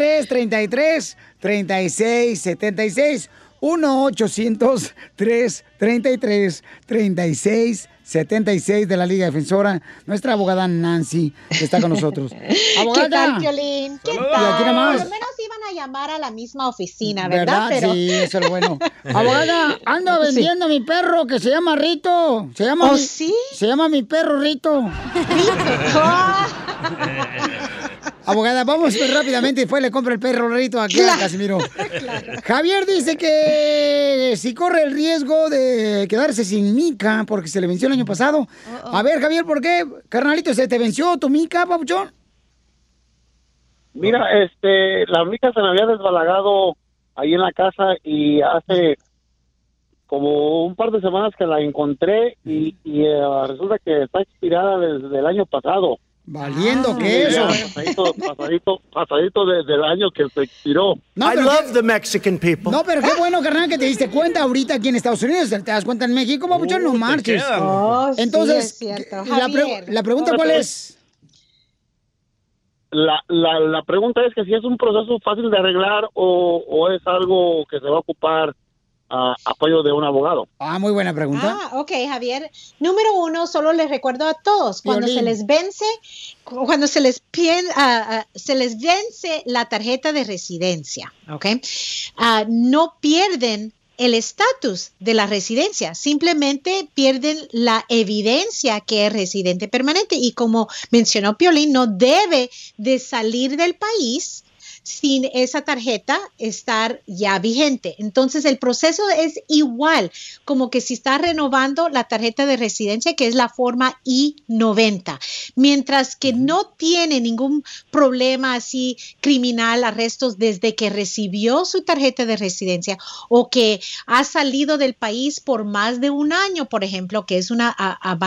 333 3676 1 800 333 3676 de la Liga Defensora. Nuestra abogada Nancy que está con nosotros. Abogada. ¿Qué tal, Piolín? ¿Qué tal? Por lo menos iban a llamar a la misma oficina, ¿verdad? ¿Verdad? Sí, eso es lo bueno. Abogada, ando vendiendo mi perro que se llama Rito. Se llama ¿Oh, mi- sí? Se llama mi perro Rito. Abogada, vamos rápidamente y después le compra el perro Rito aquí a Claro. Casimiro. Javier dice que si corre el riesgo de quedarse sin mica porque se le venció el año pasado. A ver, Javier, ¿por qué? Carnalito, ¿se te venció tu mica, papuchón? Mira, este, la mica se me había desbalagado ahí en la casa y hace como un par de semanas que la encontré y, y, eh, resulta que está expirada desde el año pasado. Valiendo Sí, que eso. Pasadito, pasadito, pasadito desde el año que se expiró. No, pero qué- the Mexican people. No, pero qué bueno, carnal, que te diste cuenta ahorita aquí en Estados Unidos. Te das cuenta en México, papuchón, no marches. Oh, sí, Entonces, es la, pre- Javier. la pregunta cuál es? La, la, la pregunta es que si es un proceso fácil de arreglar o, o es algo que se va a ocupar a apoyo de un abogado. Ah, muy buena pregunta. Ah, ok, Javier. Número uno, solo les recuerdo a todos, cuando Violín. se les vence, cu- cuando se les, pien- ah, se les vence la tarjeta de residencia, ¿ok? Ah, no pierden el estatus de la residencia, simplemente pierden la evidencia que es residente permanente y como mencionó Piolín, no debe de salir del país sin esa tarjeta estar ya vigente. Entonces el proceso es igual como que si está renovando la tarjeta de residencia que es la forma I-90. Mientras que no tiene ningún problema así criminal, arrestos desde que recibió su tarjeta de residencia o que ha salido del país por más de un año, por ejemplo, que es una a-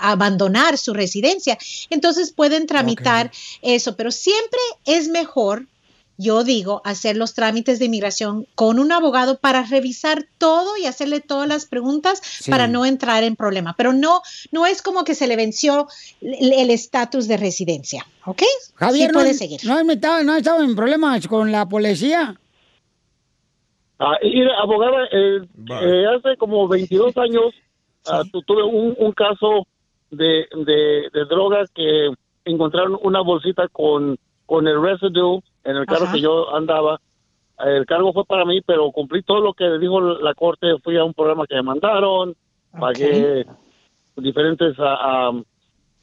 abandonar su residencia. Entonces pueden tramitar eso, pero siempre es mejor yo digo, hacer los trámites de inmigración con un abogado para revisar todo y hacerle todas las preguntas Sí. para no entrar en problema. Pero no, no es como que se le venció el estatus de residencia, ¿ok? Javier, sí no, puede seguir. no, metido- no estado en problemas con la policía. Ah, y abogada, eh, eh, hace como 22 años ah, tu- tuve un, un caso de, de, de drogas que encontraron una bolsita con, con el residue en el carro Ajá. que yo andaba. El cargo fue para mí, pero cumplí todo lo que dijo la corte. Fui a un programa que me mandaron, pagué diferentes ah,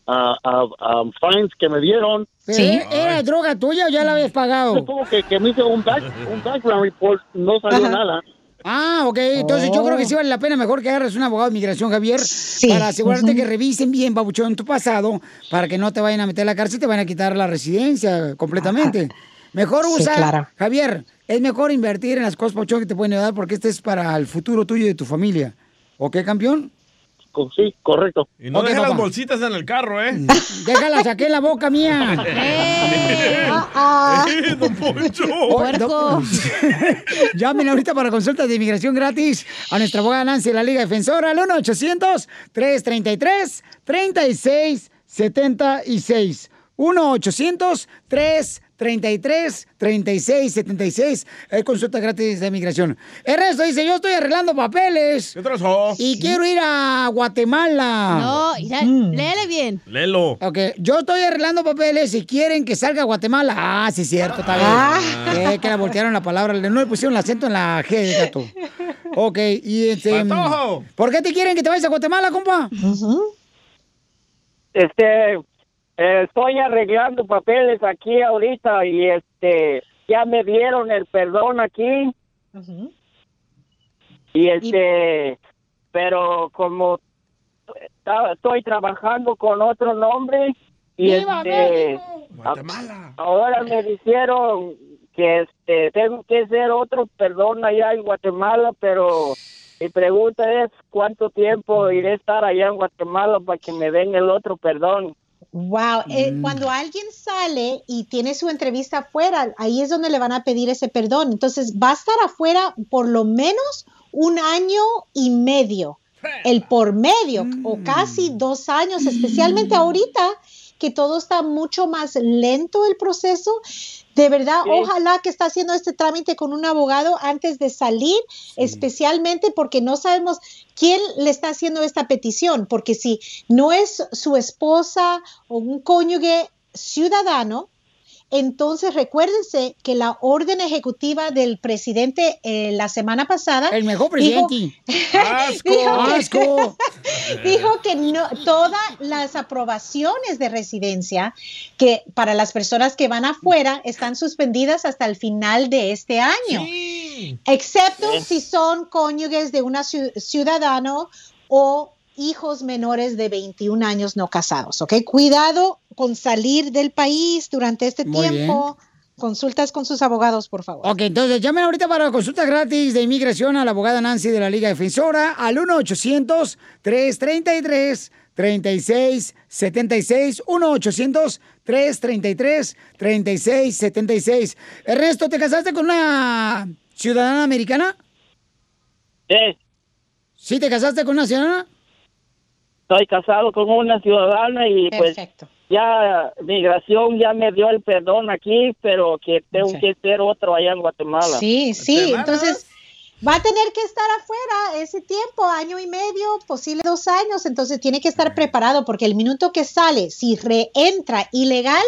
ah, ah, ah, fines que me dieron. ¿Pero ¿e- ¿Era droga tuya o ya la habías pagado? Supongo que, que me hice un, back- un background report, no salió nada. Ah, ok. Entonces yo creo que sí vale la pena mejor que agarres un abogado de migración, Javier, para asegurarte que revisen bien, babuchón, tu pasado, para que no te vayan a meter a la cárcel y te vayan a quitar la residencia completamente. Mejor Sí, usa, claro. Javier, es mejor invertir en las cosas, babuchón, que te pueden ayudar porque este es para el futuro tuyo y de tu familia. ¿Ok, campeón? Sí, correcto. Y no Ok, dejes las bolsitas en el carro, ¿eh? Déjala, saqué la boca mía. ¡Eh, don Poncho! Puerco. Llamen ahorita para consultas de inmigración gratis a nuestra abogada Nancy de la Liga Defensora al 1-800-333-3676. 1-800-333-3676. 33 36 76. Es consulta gratis de migración. Ernesto dice, yo estoy arreglando papeles. ¿Qué trazo? Y quiero ir a Guatemala. No, Mm. léele bien. Lelo. Ok, yo estoy arreglando papeles y quieren que salga a Guatemala. Ah, sí, cierto, está bien. Ah. Eh, que la voltearon la palabra, no le pusieron el acento en la G, gato. Ok, y este... Patojo. ¿Por qué te quieren que te vayas a Guatemala, compa? Este, eh, estoy arreglando papeles aquí ahorita y este, ya me dieron el perdón aquí. Y este, pero como estoy trabajando con otro nombre y ¡Viva este, a- ahora me dijeron que este tengo que hacer otro perdón allá en Guatemala, pero mi pregunta es cuánto tiempo iré a estar allá en Guatemala para que me den el otro perdón. Wow, eh, Mm. cuando alguien sale y tiene su entrevista afuera, ahí es donde le van a pedir ese perdón. Entonces va a estar afuera por lo menos un año y medio, el por medio, o casi dos años, especialmente ahorita que todo está mucho más lento el proceso. De verdad, Sí. ojalá que está haciendo este trámite con un abogado antes de salir, especialmente porque no sabemos quién le está haciendo esta petición, porque si no es su esposa o un cónyuge ciudadano, entonces recuérdense que la orden ejecutiva del presidente eh, la semana pasada... El mejor dijo- presidente. dijo que- ¡Asco! dijo que no, todas las aprobaciones de residencia que para las personas que van afuera están suspendidas hasta el final de este año, excepto si son cónyuges de un ciudadano o hijos menores de 21 años no casados, ¿ok? Cuidado con salir del país durante este Muy tiempo. Consultas con sus abogados, por favor. Ok, entonces llamen ahorita para consulta gratis de inmigración a la abogada Nancy de la Liga Defensora al 1-800-333-3676. 1-800-333-3676. Ernesto, ¿te casaste con una ciudadana americana? Sí. ¿Sí te casaste con una ciudadana? Estoy casado con una ciudadana y Perfecto. pues ya migración ya me dio el perdón aquí, pero que tengo Sí. que hacer otro allá en Guatemala. Sí, sí, entonces va a tener que estar afuera ese tiempo, año y medio, posible dos años, entonces tiene que estar preparado porque el minuto que sale, si reentra ilegal,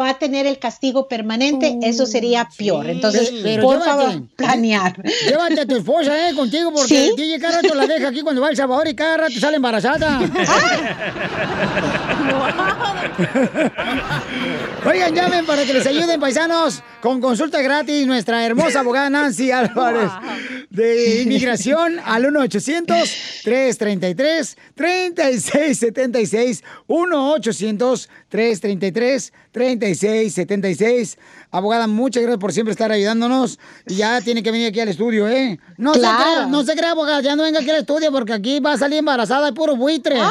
va a tener el castigo permanente, eso sería peor. Entonces, Pe- pero por llévate- favor, planear. Llévate a tu esposa, ¿eh? Contigo, porque ¿Sí? DJ cada rato la deja aquí cuando va a El Salvador y cada rato sale embarazada. Oigan, llamen para que les ayuden, paisanos, con consulta gratis, nuestra hermosa abogada Nancy Álvarez de Inmigración al 1-800-333-3676. 1-800-333-3676. Abogada, muchas gracias por siempre estar ayudándonos. Y ya tiene que venir aquí al estudio, ¿eh? No Claro. se crea, no se crea, abogada, ya no venga aquí al estudio porque aquí va a salir embarazada de puro buitre.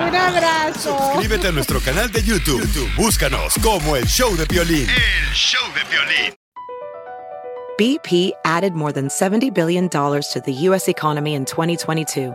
Un abrazo. Suscríbete a nuestro canal de YouTube. YouTube, Búscanos como El Show de Piolín. El Show de Piolín. BP added more than $70 billion to the U.S. economy in 2022.